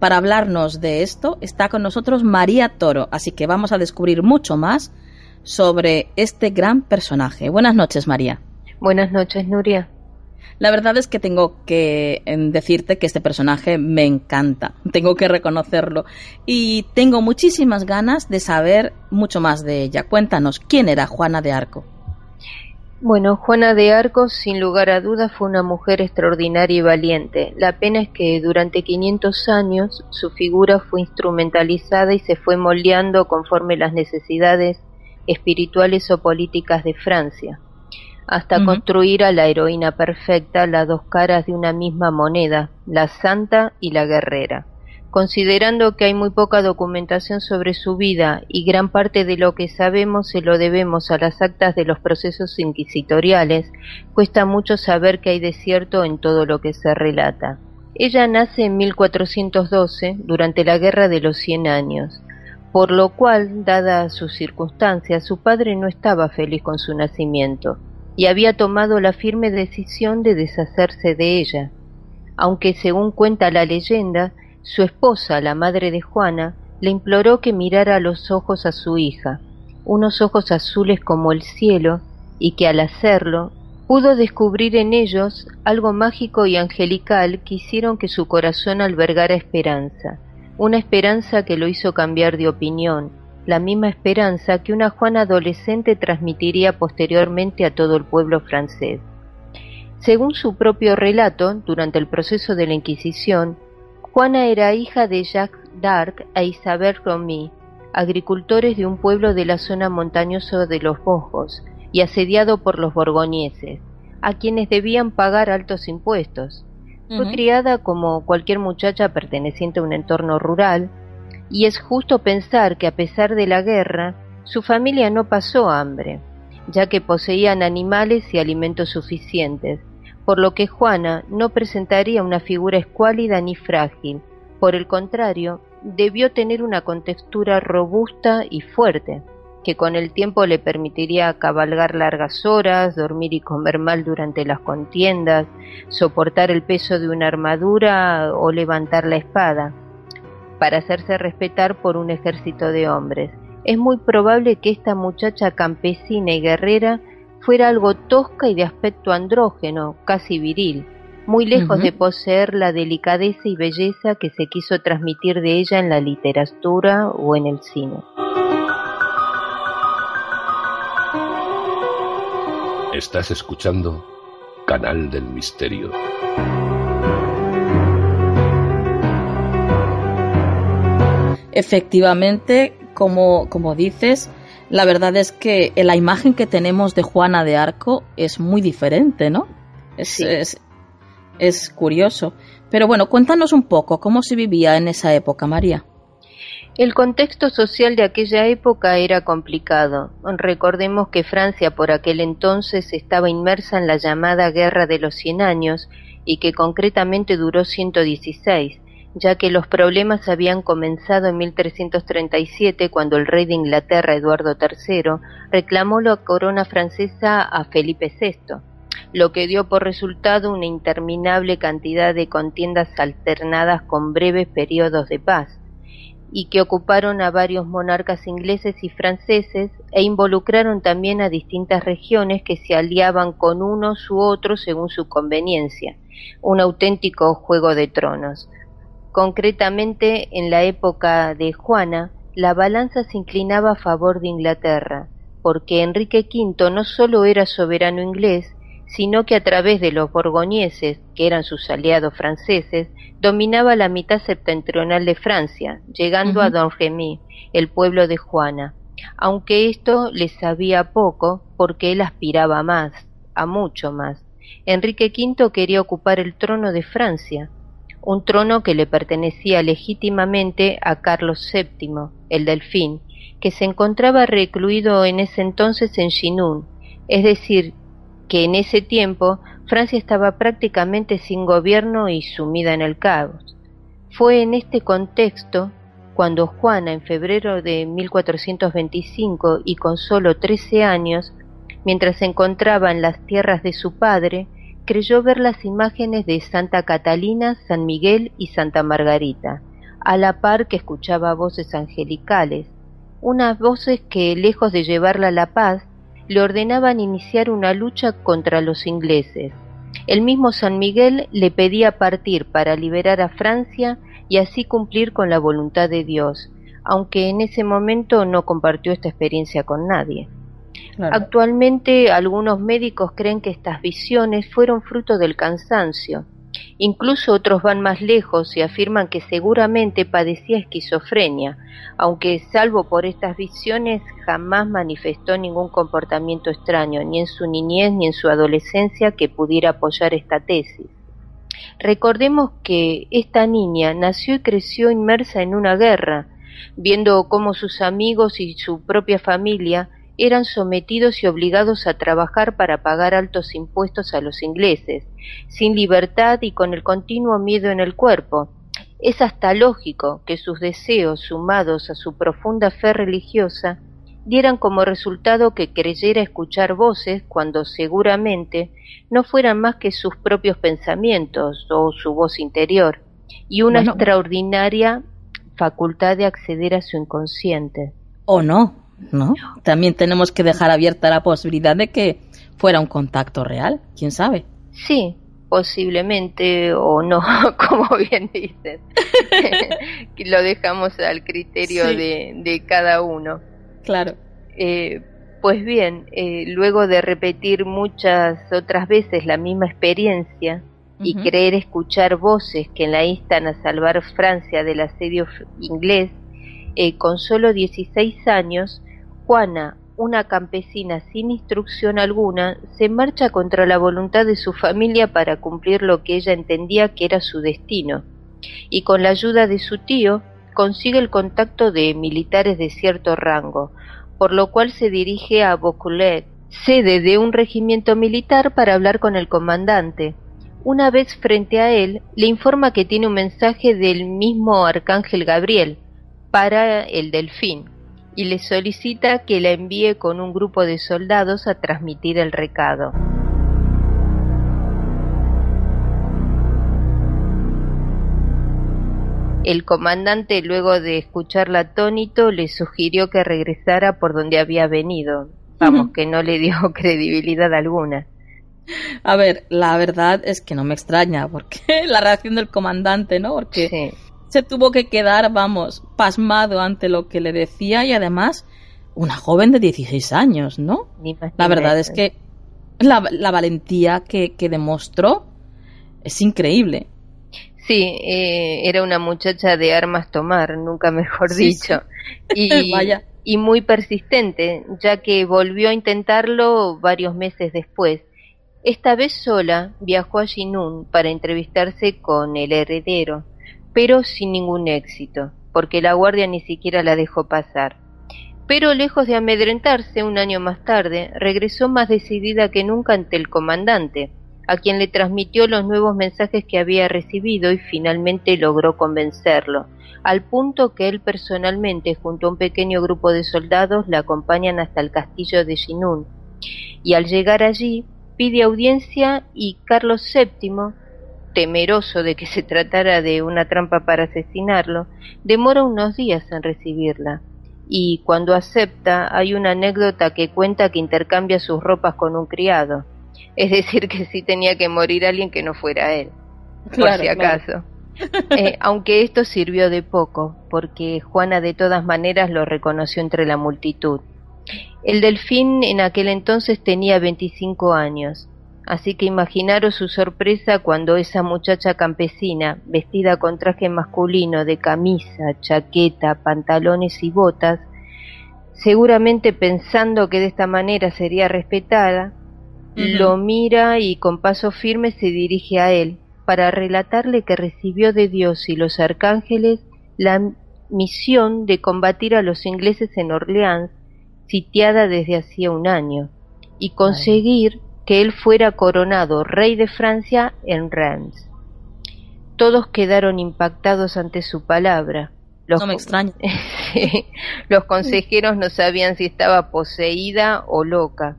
Speaker 1: Para hablarnos de esto está con nosotros María Toro, así que vamos a descubrir mucho más sobre este gran personaje. Buenas noches, María.
Speaker 7: Buenas noches, Nuria.
Speaker 1: La verdad es que tengo que em, decirte que este personaje me encanta, tengo que reconocerlo y tengo muchísimas ganas de saber mucho más de ella. Cuéntanos, ¿quién era Juana de Arco?
Speaker 7: Bueno, Juana de Arco, sin lugar a dudas, fue una mujer extraordinaria y valiente. La pena es que durante 500 años su figura fue instrumentalizada y se fue moldeando conforme las necesidades espirituales o políticas de Francia hasta construir a la heroína perfecta, las dos caras de una misma moneda, la santa y la guerrera. Considerando que hay muy poca documentación sobre su vida y gran parte de lo que sabemos se lo debemos a las actas de los procesos inquisitoriales, cuesta mucho saber que hay de cierto en todo lo que se relata. Ella nace en 1412, durante la Guerra de los Cien Años, por lo cual, dadas sus circunstancias, su padre no estaba feliz con su nacimiento y había tomado la firme decisión de deshacerse de ella, aunque según cuenta la leyenda, su esposa, la madre de Juana, le imploró que mirara a los ojos a su hija, unos ojos azules como el cielo, y que al hacerlo pudo descubrir en ellos algo mágico y angelical que hicieron que su corazón albergara esperanza, una esperanza que lo hizo cambiar de opinión, la misma esperanza que una Juana adolescente transmitiría posteriormente a todo el pueblo francés. Según su propio relato, durante el proceso de la Inquisición, Juana era hija de Jacques d'Arc e Isabel Romy, agricultores de un pueblo de la zona montañosa de los Boscos y asediado por los borgoñeses, a quienes debían pagar altos impuestos. Fue criada como cualquier muchacha perteneciente a un entorno rural, y es justo pensar que a pesar de la guerra, su familia no pasó hambre, ya que poseían animales y alimentos suficientes, por lo que Juana no presentaría una figura escuálida ni frágil, por el contrario, debió tener una contextura robusta y fuerte, que con el tiempo le permitiría cabalgar largas horas, dormir y comer mal durante las contiendas, soportar el peso de una armadura o levantar la espada para hacerse respetar por un ejército de hombres. Es muy probable que esta muchacha campesina y guerrera fuera algo tosca y de aspecto andrógeno, casi viril, muy lejos de poseer la delicadeza y belleza que se quiso transmitir de ella en la literatura o en el cine.
Speaker 2: Estás escuchando Canal del Misterio.
Speaker 1: Efectivamente, como, como dices, la verdad es que la imagen que tenemos de Juana de Arco es muy diferente, ¿no? Es, es, es curioso. Pero bueno, cuéntanos un poco cómo se vivía en esa época, María.
Speaker 7: El contexto social de aquella época era complicado. Recordemos que Francia por aquel entonces estaba inmersa en la llamada Guerra de los Cien Años y que concretamente duró 116, ya que los problemas habían comenzado en 1337 cuando el rey de Inglaterra, Eduardo III, reclamó la corona francesa a Felipe VI, lo que dio por resultado una interminable cantidad de contiendas alternadas con breves periodos de paz y que ocuparon a varios monarcas ingleses y franceses e involucraron también a distintas regiones que se aliaban con unos u otros según su conveniencia, un auténtico juego de tronos. Concretamente, en la época de Juana, la balanza se inclinaba a favor de Inglaterra, porque Enrique V no solo era soberano inglés, sino que a través de los borgoñeses, que eran sus aliados franceses, dominaba la mitad septentrional de Francia, llegando a Don Remy, el pueblo de Juana, aunque esto le sabía poco porque él aspiraba más, a mucho más. Enrique V quería ocupar el trono de Francia, un trono que le pertenecía legítimamente a Carlos VII, el Delfín, que se encontraba recluido en ese entonces en Chinon, es decir, que en ese tiempo Francia estaba prácticamente sin gobierno y sumida en el caos. Fue en este contexto cuando Juana, en febrero de 1425 y con solo trece años, mientras se encontraba en las tierras de su padre, creyó ver las imágenes de Santa Catalina, San Miguel y Santa Margarita, a la par que escuchaba voces angelicales, unas voces que, lejos de llevarla a la paz, le ordenaban iniciar una lucha contra los ingleses. El mismo San Miguel le pedía partir para liberar a Francia y así cumplir con la voluntad de Dios, aunque en ese momento no compartió esta experiencia con nadie. Actualmente algunos médicos creen que estas visiones fueron fruto del cansancio, Incluso otros van más lejos y afirman que seguramente padecía esquizofrenia, aunque salvo por estas visiones jamás manifestó ningún comportamiento extraño, ni en su niñez ni en su adolescencia que pudiera apoyar esta tesis. Recordemos que esta niña nació y creció inmersa en una guerra, viendo cómo sus amigos y su propia familia eran sometidos y obligados a trabajar para pagar altos impuestos a los ingleses, sin libertad y con el continuo miedo en el cuerpo. Es hasta lógico que sus deseos, sumados a su profunda fe religiosa, dieran como resultado que creyera escuchar voces cuando seguramente no fueran más que sus propios pensamientos o su voz interior, y una extraordinaria facultad de acceder a su inconsciente.
Speaker 1: O no, ¿no? También tenemos que dejar abierta la posibilidad de que fuera un contacto real, quién sabe.
Speaker 7: Sí, posiblemente o no, como bien dices. Lo dejamos al criterio de, cada uno.
Speaker 1: Claro.
Speaker 7: Eh, pues bien, eh, luego de repetir muchas otras veces la misma experiencia y creer escuchar voces que la instan a salvar Francia del asedio inglés, eh, con solo 16 años, Juana, una campesina sin instrucción alguna, se marcha contra la voluntad de su familia para cumplir lo que ella entendía que era su destino, y con la ayuda de su tío consigue el contacto de militares de cierto rango, por lo cual se dirige a Boculet, sede de un regimiento militar para hablar con el comandante. Una vez frente a él, le informa que tiene un mensaje del mismo arcángel Gabriel para el delfín, y le solicita que la envíe con un grupo de soldados a transmitir el recado. El comandante, luego de escucharla atónito, le sugirió que regresara por donde había venido. Vamos, que no le dio credibilidad alguna.
Speaker 1: A ver, la verdad es que no me extraña, porque la reacción del comandante, ¿no? Porque se tuvo que quedar, vamos, pasmado ante lo que le decía y además una joven de 16 años, ¿no? La verdad es que la, la valentía que, que demostró es increíble.
Speaker 7: Sí, eh, era una muchacha de armas tomar, nunca mejor dicho. Y,
Speaker 1: Vaya.
Speaker 7: y muy persistente, ya que volvió a intentarlo varios meses después. Esta vez sola viajó a Jinun para entrevistarse con el heredero, pero sin ningún éxito, porque la guardia ni siquiera la dejó pasar. Pero lejos de amedrentarse, un año más tarde, regresó más decidida que nunca ante el comandante, a quien le transmitió los nuevos mensajes que había recibido y finalmente logró convencerlo, al punto que él personalmente, junto a un pequeño grupo de soldados, la acompañan hasta el castillo de Jinun. Y al llegar allí, pide audiencia y Carlos VII, temeroso de que se tratara de una trampa para asesinarlo, demora unos días en recibirla. Y cuando acepta, hay una anécdota que cuenta que intercambia sus ropas con un criado. Es decir, que sí tenía que morir alguien que no fuera él, por
Speaker 1: Claro,
Speaker 7: si
Speaker 1: claro.
Speaker 7: acaso. Eh, aunque esto sirvió de poco, porque Juana de todas maneras lo reconoció entre la multitud. El delfín en aquel entonces tenía 25 años, así que imaginaros su sorpresa cuando esa muchacha campesina, vestida con traje masculino de camisa, chaqueta, pantalones y botas, seguramente pensando que de esta manera sería respetada, lo mira y con paso firme se dirige a él para relatarle que recibió de Dios y los arcángeles la misión de combatir a los ingleses en Orleans, sitiada desde hacía un año, y conseguir que él fuera coronado rey de Francia en Reims. Todos quedaron impactados ante su palabra. Los
Speaker 1: No me extraña.
Speaker 7: Los consejeros no sabían si estaba poseída o loca.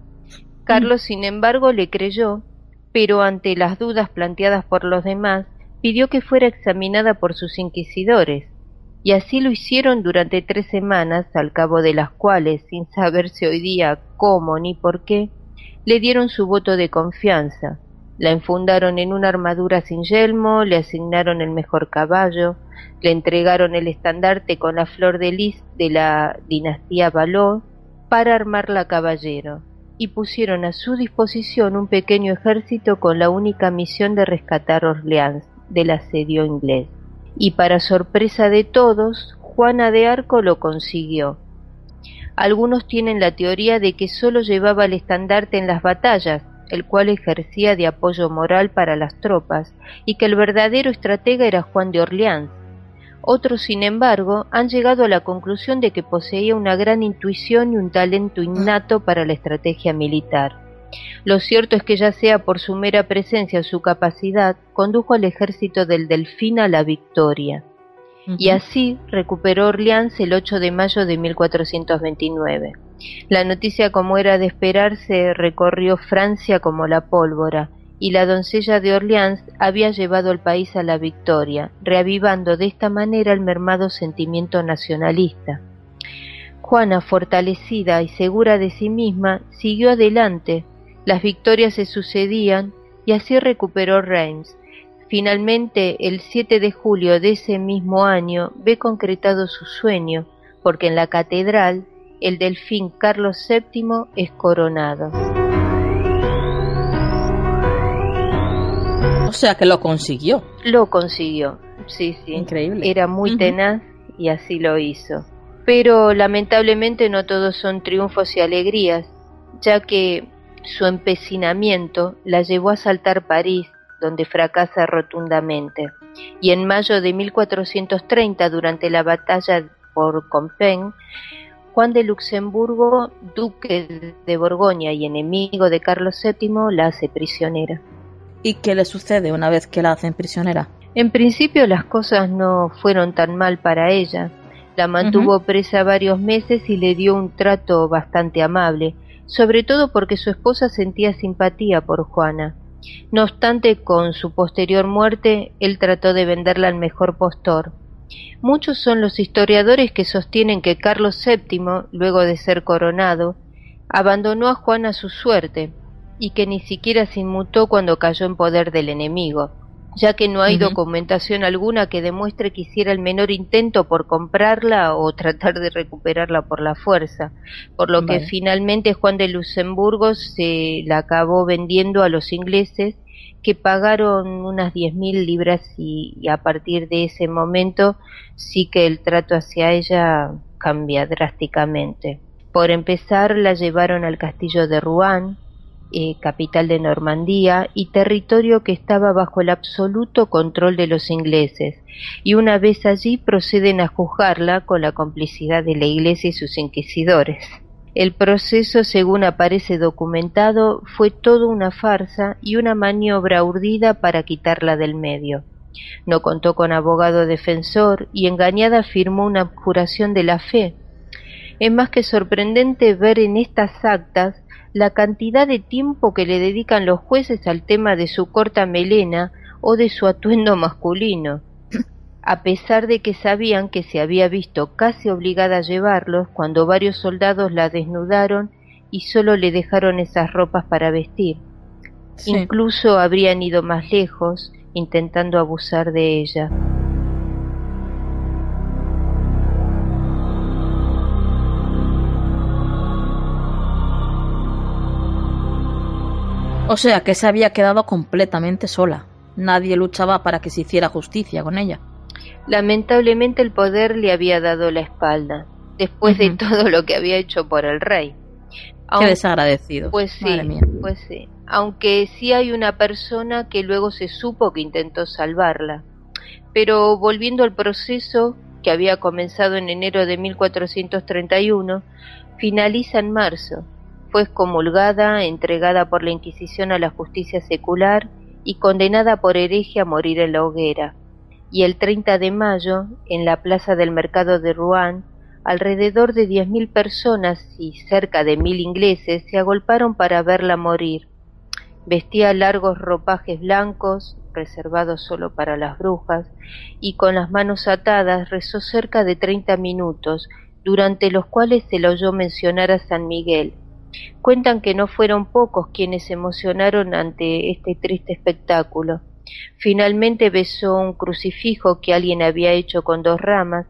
Speaker 7: Carlos, sin embargo, le creyó, pero ante las dudas planteadas por los demás, pidió que fuera examinada por sus inquisidores, y así lo hicieron durante tres semanas, al cabo de las cuales, sin saberse hoy día cómo ni por qué, le dieron su voto de confianza, la enfundaron en una armadura sin yelmo, le asignaron el mejor caballo, le entregaron el estandarte con la flor de lis de la dinastía Való para armarla caballero y pusieron a su disposición un pequeño ejército con la única misión de rescatar Orleans del asedio inglés. Y para sorpresa de todos, Juana de Arco lo consiguió. Algunos tienen la teoría de que solo llevaba el estandarte en las batallas, el cual ejercía de apoyo moral para las tropas, y que el verdadero estratega era Juan de Orleans. Otros, sin embargo, han llegado a la conclusión de que poseía una gran intuición y un talento innato para la estrategia militar. Lo cierto es que ya sea por su mera presencia o su capacidad, condujo al ejército del Delfín a la victoria. Y así recuperó Orleans el 8 de mayo de 1429. La noticia, como era de esperarse, recorrió Francia como la pólvora, y la doncella de Orleans había llevado al país a la victoria, reavivando de esta manera el mermado sentimiento nacionalista. Juana, fortalecida y segura de sí misma, siguió adelante, las victorias se sucedían y así recuperó Reims. Finalmente, el 7 de julio de ese mismo año, ve concretado su sueño, porque en la catedral el delfín Carlos VII es coronado.
Speaker 1: O sea que lo consiguió.
Speaker 7: Lo consiguió, sí, sí.
Speaker 1: Increíble.
Speaker 7: Era muy tenaz y así lo hizo. Pero lamentablemente no todos son triunfos y alegrías, ya que su empecinamiento la llevó a saltar París, donde fracasa rotundamente. Y en mayo de 1430, durante la batalla por Compiègne, Juan de Luxemburgo, duque de Borgoña y enemigo de Carlos VII, la hace prisionera.
Speaker 1: ¿Y qué le sucede una vez que la hacen prisionera?
Speaker 7: En principio las cosas no fueron tan mal para ella. La mantuvo presa varios meses y le dio un trato bastante amable, sobre todo porque su esposa sentía simpatía por Juana. No obstante, con su posterior muerte, él trató de venderla al mejor postor. Muchos son los historiadores que sostienen que Carlos VII, luego de ser coronado, abandonó a Juana a su suerte y que ni siquiera se inmutó cuando cayó en poder del enemigo. Ya que no hay documentación alguna que demuestre que hiciera el menor intento por comprarla o tratar de recuperarla por la fuerza, por lo que finalmente Juan de Luxemburgo se la acabó vendiendo a los ingleses que pagaron unas 10.000 libras y, y, a partir de ese momento sí que el trato hacia ella cambia drásticamente. Por empezar la llevaron al castillo de Rouen, eh, capital de Normandía, y territorio que estaba bajo el absoluto control de los ingleses, y una vez allí proceden a juzgarla con la complicidad de la Iglesia y sus inquisidores. El proceso, según aparece documentado, fue todo una farsa y una maniobra urdida para quitarla del medio. No contó con abogado defensor y engañada firmó una abjuración de la fe. Es más que sorprendente ver en estas actas la cantidad de tiempo que le dedican los jueces al tema de su corta melena o de su atuendo masculino, a pesar de que sabían que se había visto casi obligada a llevarlos cuando varios soldados la desnudaron y solo le dejaron esas ropas para vestir. Incluso habrían ido más lejos, intentando abusar de ella.
Speaker 1: O sea que se había quedado completamente sola. Nadie luchaba para que se hiciera justicia con ella.
Speaker 7: Lamentablemente el poder le había dado la espalda, después de todo lo que había hecho por el rey.
Speaker 1: Qué desagradecido.
Speaker 7: Pues sí, pues sí. Aunque sí hay una persona que luego se supo que intentó salvarla. Pero volviendo al proceso que había comenzado en enero de 1431, finaliza en marzo fue excomulgada, entregada por la Inquisición a la justicia secular y condenada por hereje a morir en la hoguera. Y el 30 de mayo, en la plaza del mercado de Rouen, alrededor de diez mil personas y cerca de mil ingleses se agolparon para verla morir. Vestía largos ropajes blancos, reservados solo para las brujas, y con las manos atadas rezó cerca de treinta minutos, durante los cuales se la oyó mencionar a San Miguel, Cuentan que no fueron pocos quienes se emocionaron ante este triste espectáculo. Finalmente besó un crucifijo que alguien había hecho con dos ramas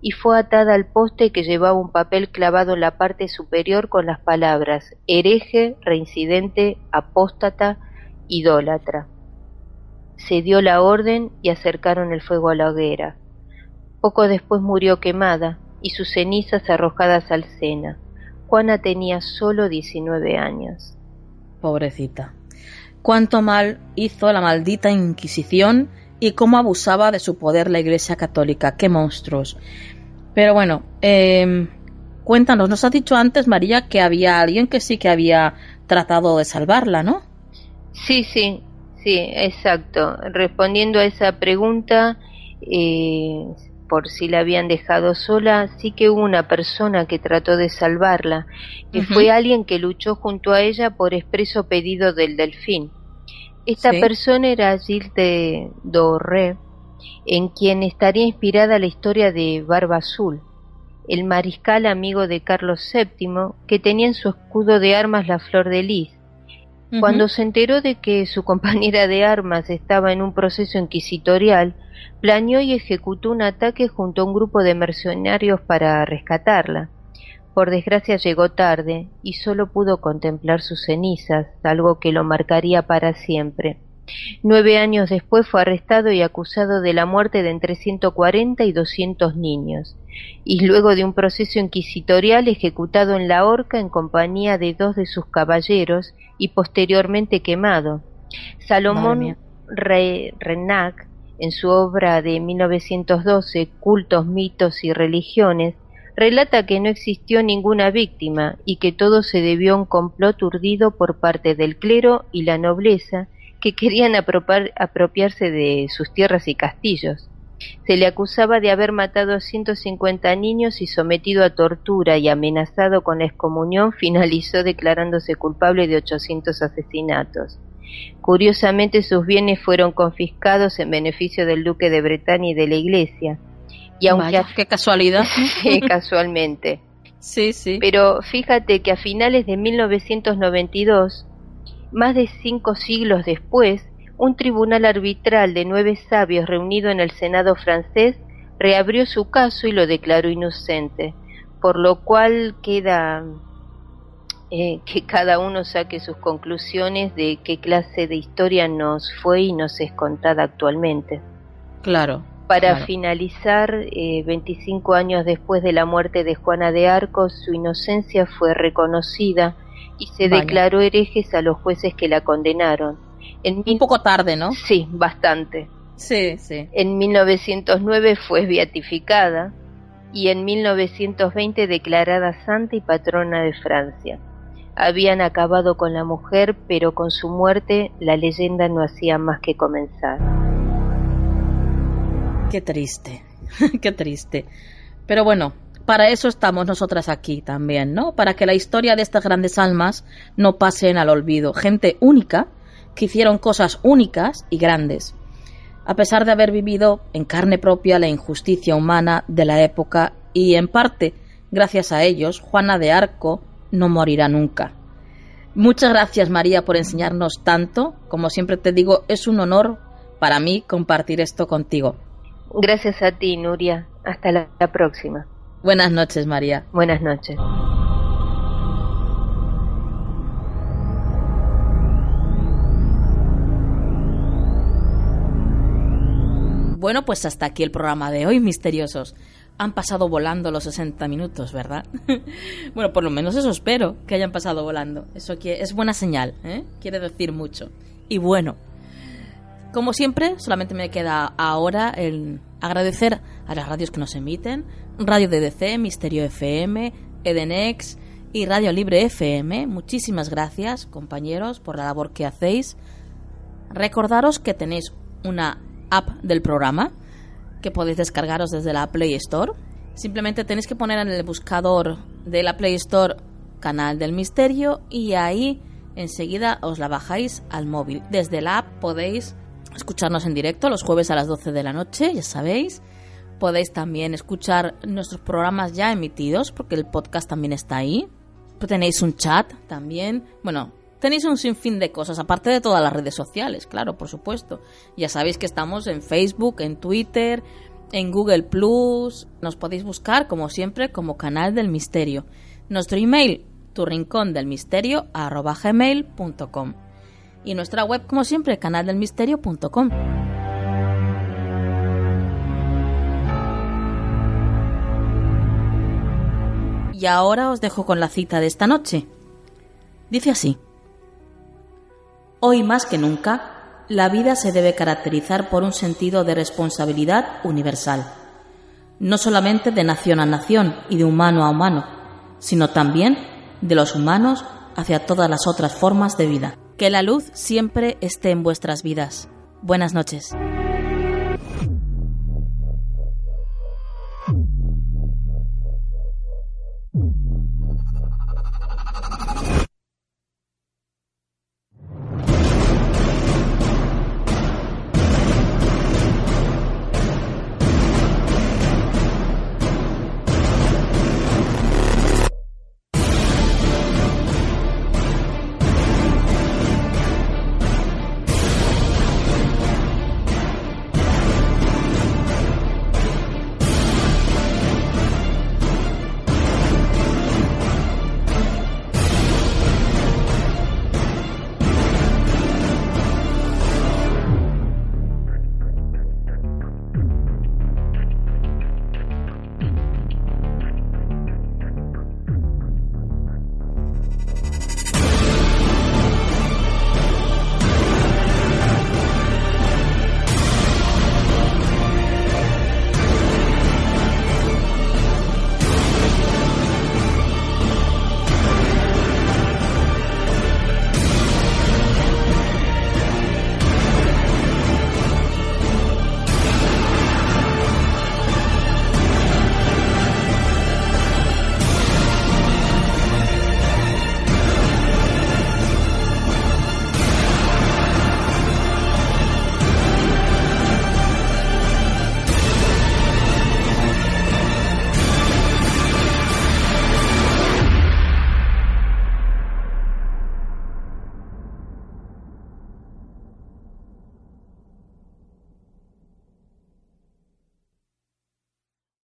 Speaker 7: y fue atada al poste que llevaba un papel clavado en la parte superior con las palabras hereje, reincidente, apóstata, idólatra. Se dio la orden y acercaron el fuego a la hoguera. Poco después murió quemada y sus cenizas arrojadas al Sena. Juana tenía solo 19 años.
Speaker 1: Pobrecita. Cuánto mal hizo la maldita Inquisición y cómo abusaba de su poder la Iglesia Católica. Qué monstruos. Pero bueno, em, cuéntanos, nos has dicho antes, María, que había alguien que sí que había tratado de salvarla, ¿no?
Speaker 7: Sí, sí, sí, exacto. Respondiendo a esa pregunta, eh, por si la habían dejado sola, sí que hubo una persona que trató de salvarla, que fue alguien que luchó junto a ella por expreso pedido del delfín. Esta persona era Gilles de Doré, en quien estaría inspirada la historia de Barba Azul, el mariscal amigo de Carlos VII, que tenía en su escudo de armas la flor de lis. Cuando se enteró de que su compañera de armas estaba en un proceso inquisitorial, planeó y ejecutó un ataque junto a un grupo de mercenarios para rescatarla. Por desgracia llegó tarde y solo pudo contemplar sus cenizas, algo que lo marcaría para siempre. Nueve años después fue arrestado y acusado de la muerte de entre 140 y 200 niños, y luego de un proceso inquisitorial ejecutado en la horca en compañía de dos de sus caballeros y posteriormente quemado. Salomón Renac en su obra de 1912, Cultos, mitos y religiones, relata que no existió ninguna víctima y que todo se debió a un complot urdido por parte del clero y la nobleza que querían apropiarse de sus tierras y castillos. Se le acusaba de haber matado a 150 niños y sometido a tortura y amenazado con la excomunión, finalizó declarándose culpable de 800 asesinatos. Curiosamente sus bienes fueron confiscados en beneficio del duque de Bretaña y de la iglesia.
Speaker 1: Y aunque qué casualidad.
Speaker 7: casualmente.
Speaker 1: Sí, sí.
Speaker 7: Pero fíjate que a finales de 1992, más de cinco siglos después, un tribunal arbitral de nueve sabios reunido en el Senado francés reabrió su caso y lo declaró inocente, por lo cual queda eh, que cada uno saque sus conclusiones de qué clase de historia nos fue y nos es contada actualmente.
Speaker 1: Claro.
Speaker 7: Para finalizar, eh, 25 años después de la muerte de Juana de Arcos, su inocencia fue reconocida y se declaró herejes a los jueces que la condenaron.
Speaker 1: En Un poco tarde, ¿no?
Speaker 7: Sí, bastante.
Speaker 1: Sí, sí.
Speaker 7: En 1909 fue beatificada y en 1920 declarada santa y patrona de Francia. Habían acabado con la mujer, pero con su muerte la leyenda no hacía más que comenzar.
Speaker 1: Qué triste, qué triste. Pero bueno, para eso estamos nosotras aquí también, ¿no? Para que la historia de estas grandes almas no pasen al olvido. Gente única que hicieron cosas únicas y grandes. A pesar de haber vivido en carne propia la injusticia humana de la época y en parte gracias a ellos, Juana de Arco no morirá nunca. Muchas gracias María por enseñarnos tanto. Como siempre te digo, es un honor para mí compartir esto contigo.
Speaker 7: Gracias a ti, Nuria. Hasta la, próxima.
Speaker 1: Buenas noches, María.
Speaker 7: Buenas noches.
Speaker 1: Bueno, pues hasta aquí el programa de hoy, misteriosos han pasado volando los 60 minutos, ¿verdad? bueno, por lo menos eso espero, que hayan pasado volando. Eso es buena señal, ¿eh? quiere decir mucho. Y bueno, como siempre, solamente me queda ahora el agradecer a las radios que nos emiten, Radio DDC, Misterio FM, Edenex y Radio Libre FM. Muchísimas gracias, compañeros, por la labor que hacéis. Recordaros que tenéis una app del programa que podéis descargaros desde la Play Store. Simplemente tenéis que poner en el buscador de la Play Store Canal del Misterio y ahí enseguida os la bajáis al móvil. Desde la app podéis escucharnos en directo los jueves a las 12 de la noche, ya sabéis. Podéis también escuchar nuestros programas ya emitidos porque el podcast también está ahí. Tenéis un chat también. Bueno, Tenéis un sinfín de cosas, aparte de todas las redes sociales, claro, por supuesto. Ya sabéis que estamos en Facebook, en Twitter, en Google Plus. Nos podéis buscar, como siempre, como Canal del Misterio. Nuestro email, tu. Y nuestra web, como siempre, canaldelmisterio.com. Y ahora os dejo con la cita de esta noche. Dice así. Hoy más que nunca, la vida se debe caracterizar por un sentido de responsabilidad universal, no solamente de nación a nación y de humano a humano, sino también de los humanos hacia todas las otras formas de vida. Que la luz siempre esté en vuestras vidas. Buenas noches.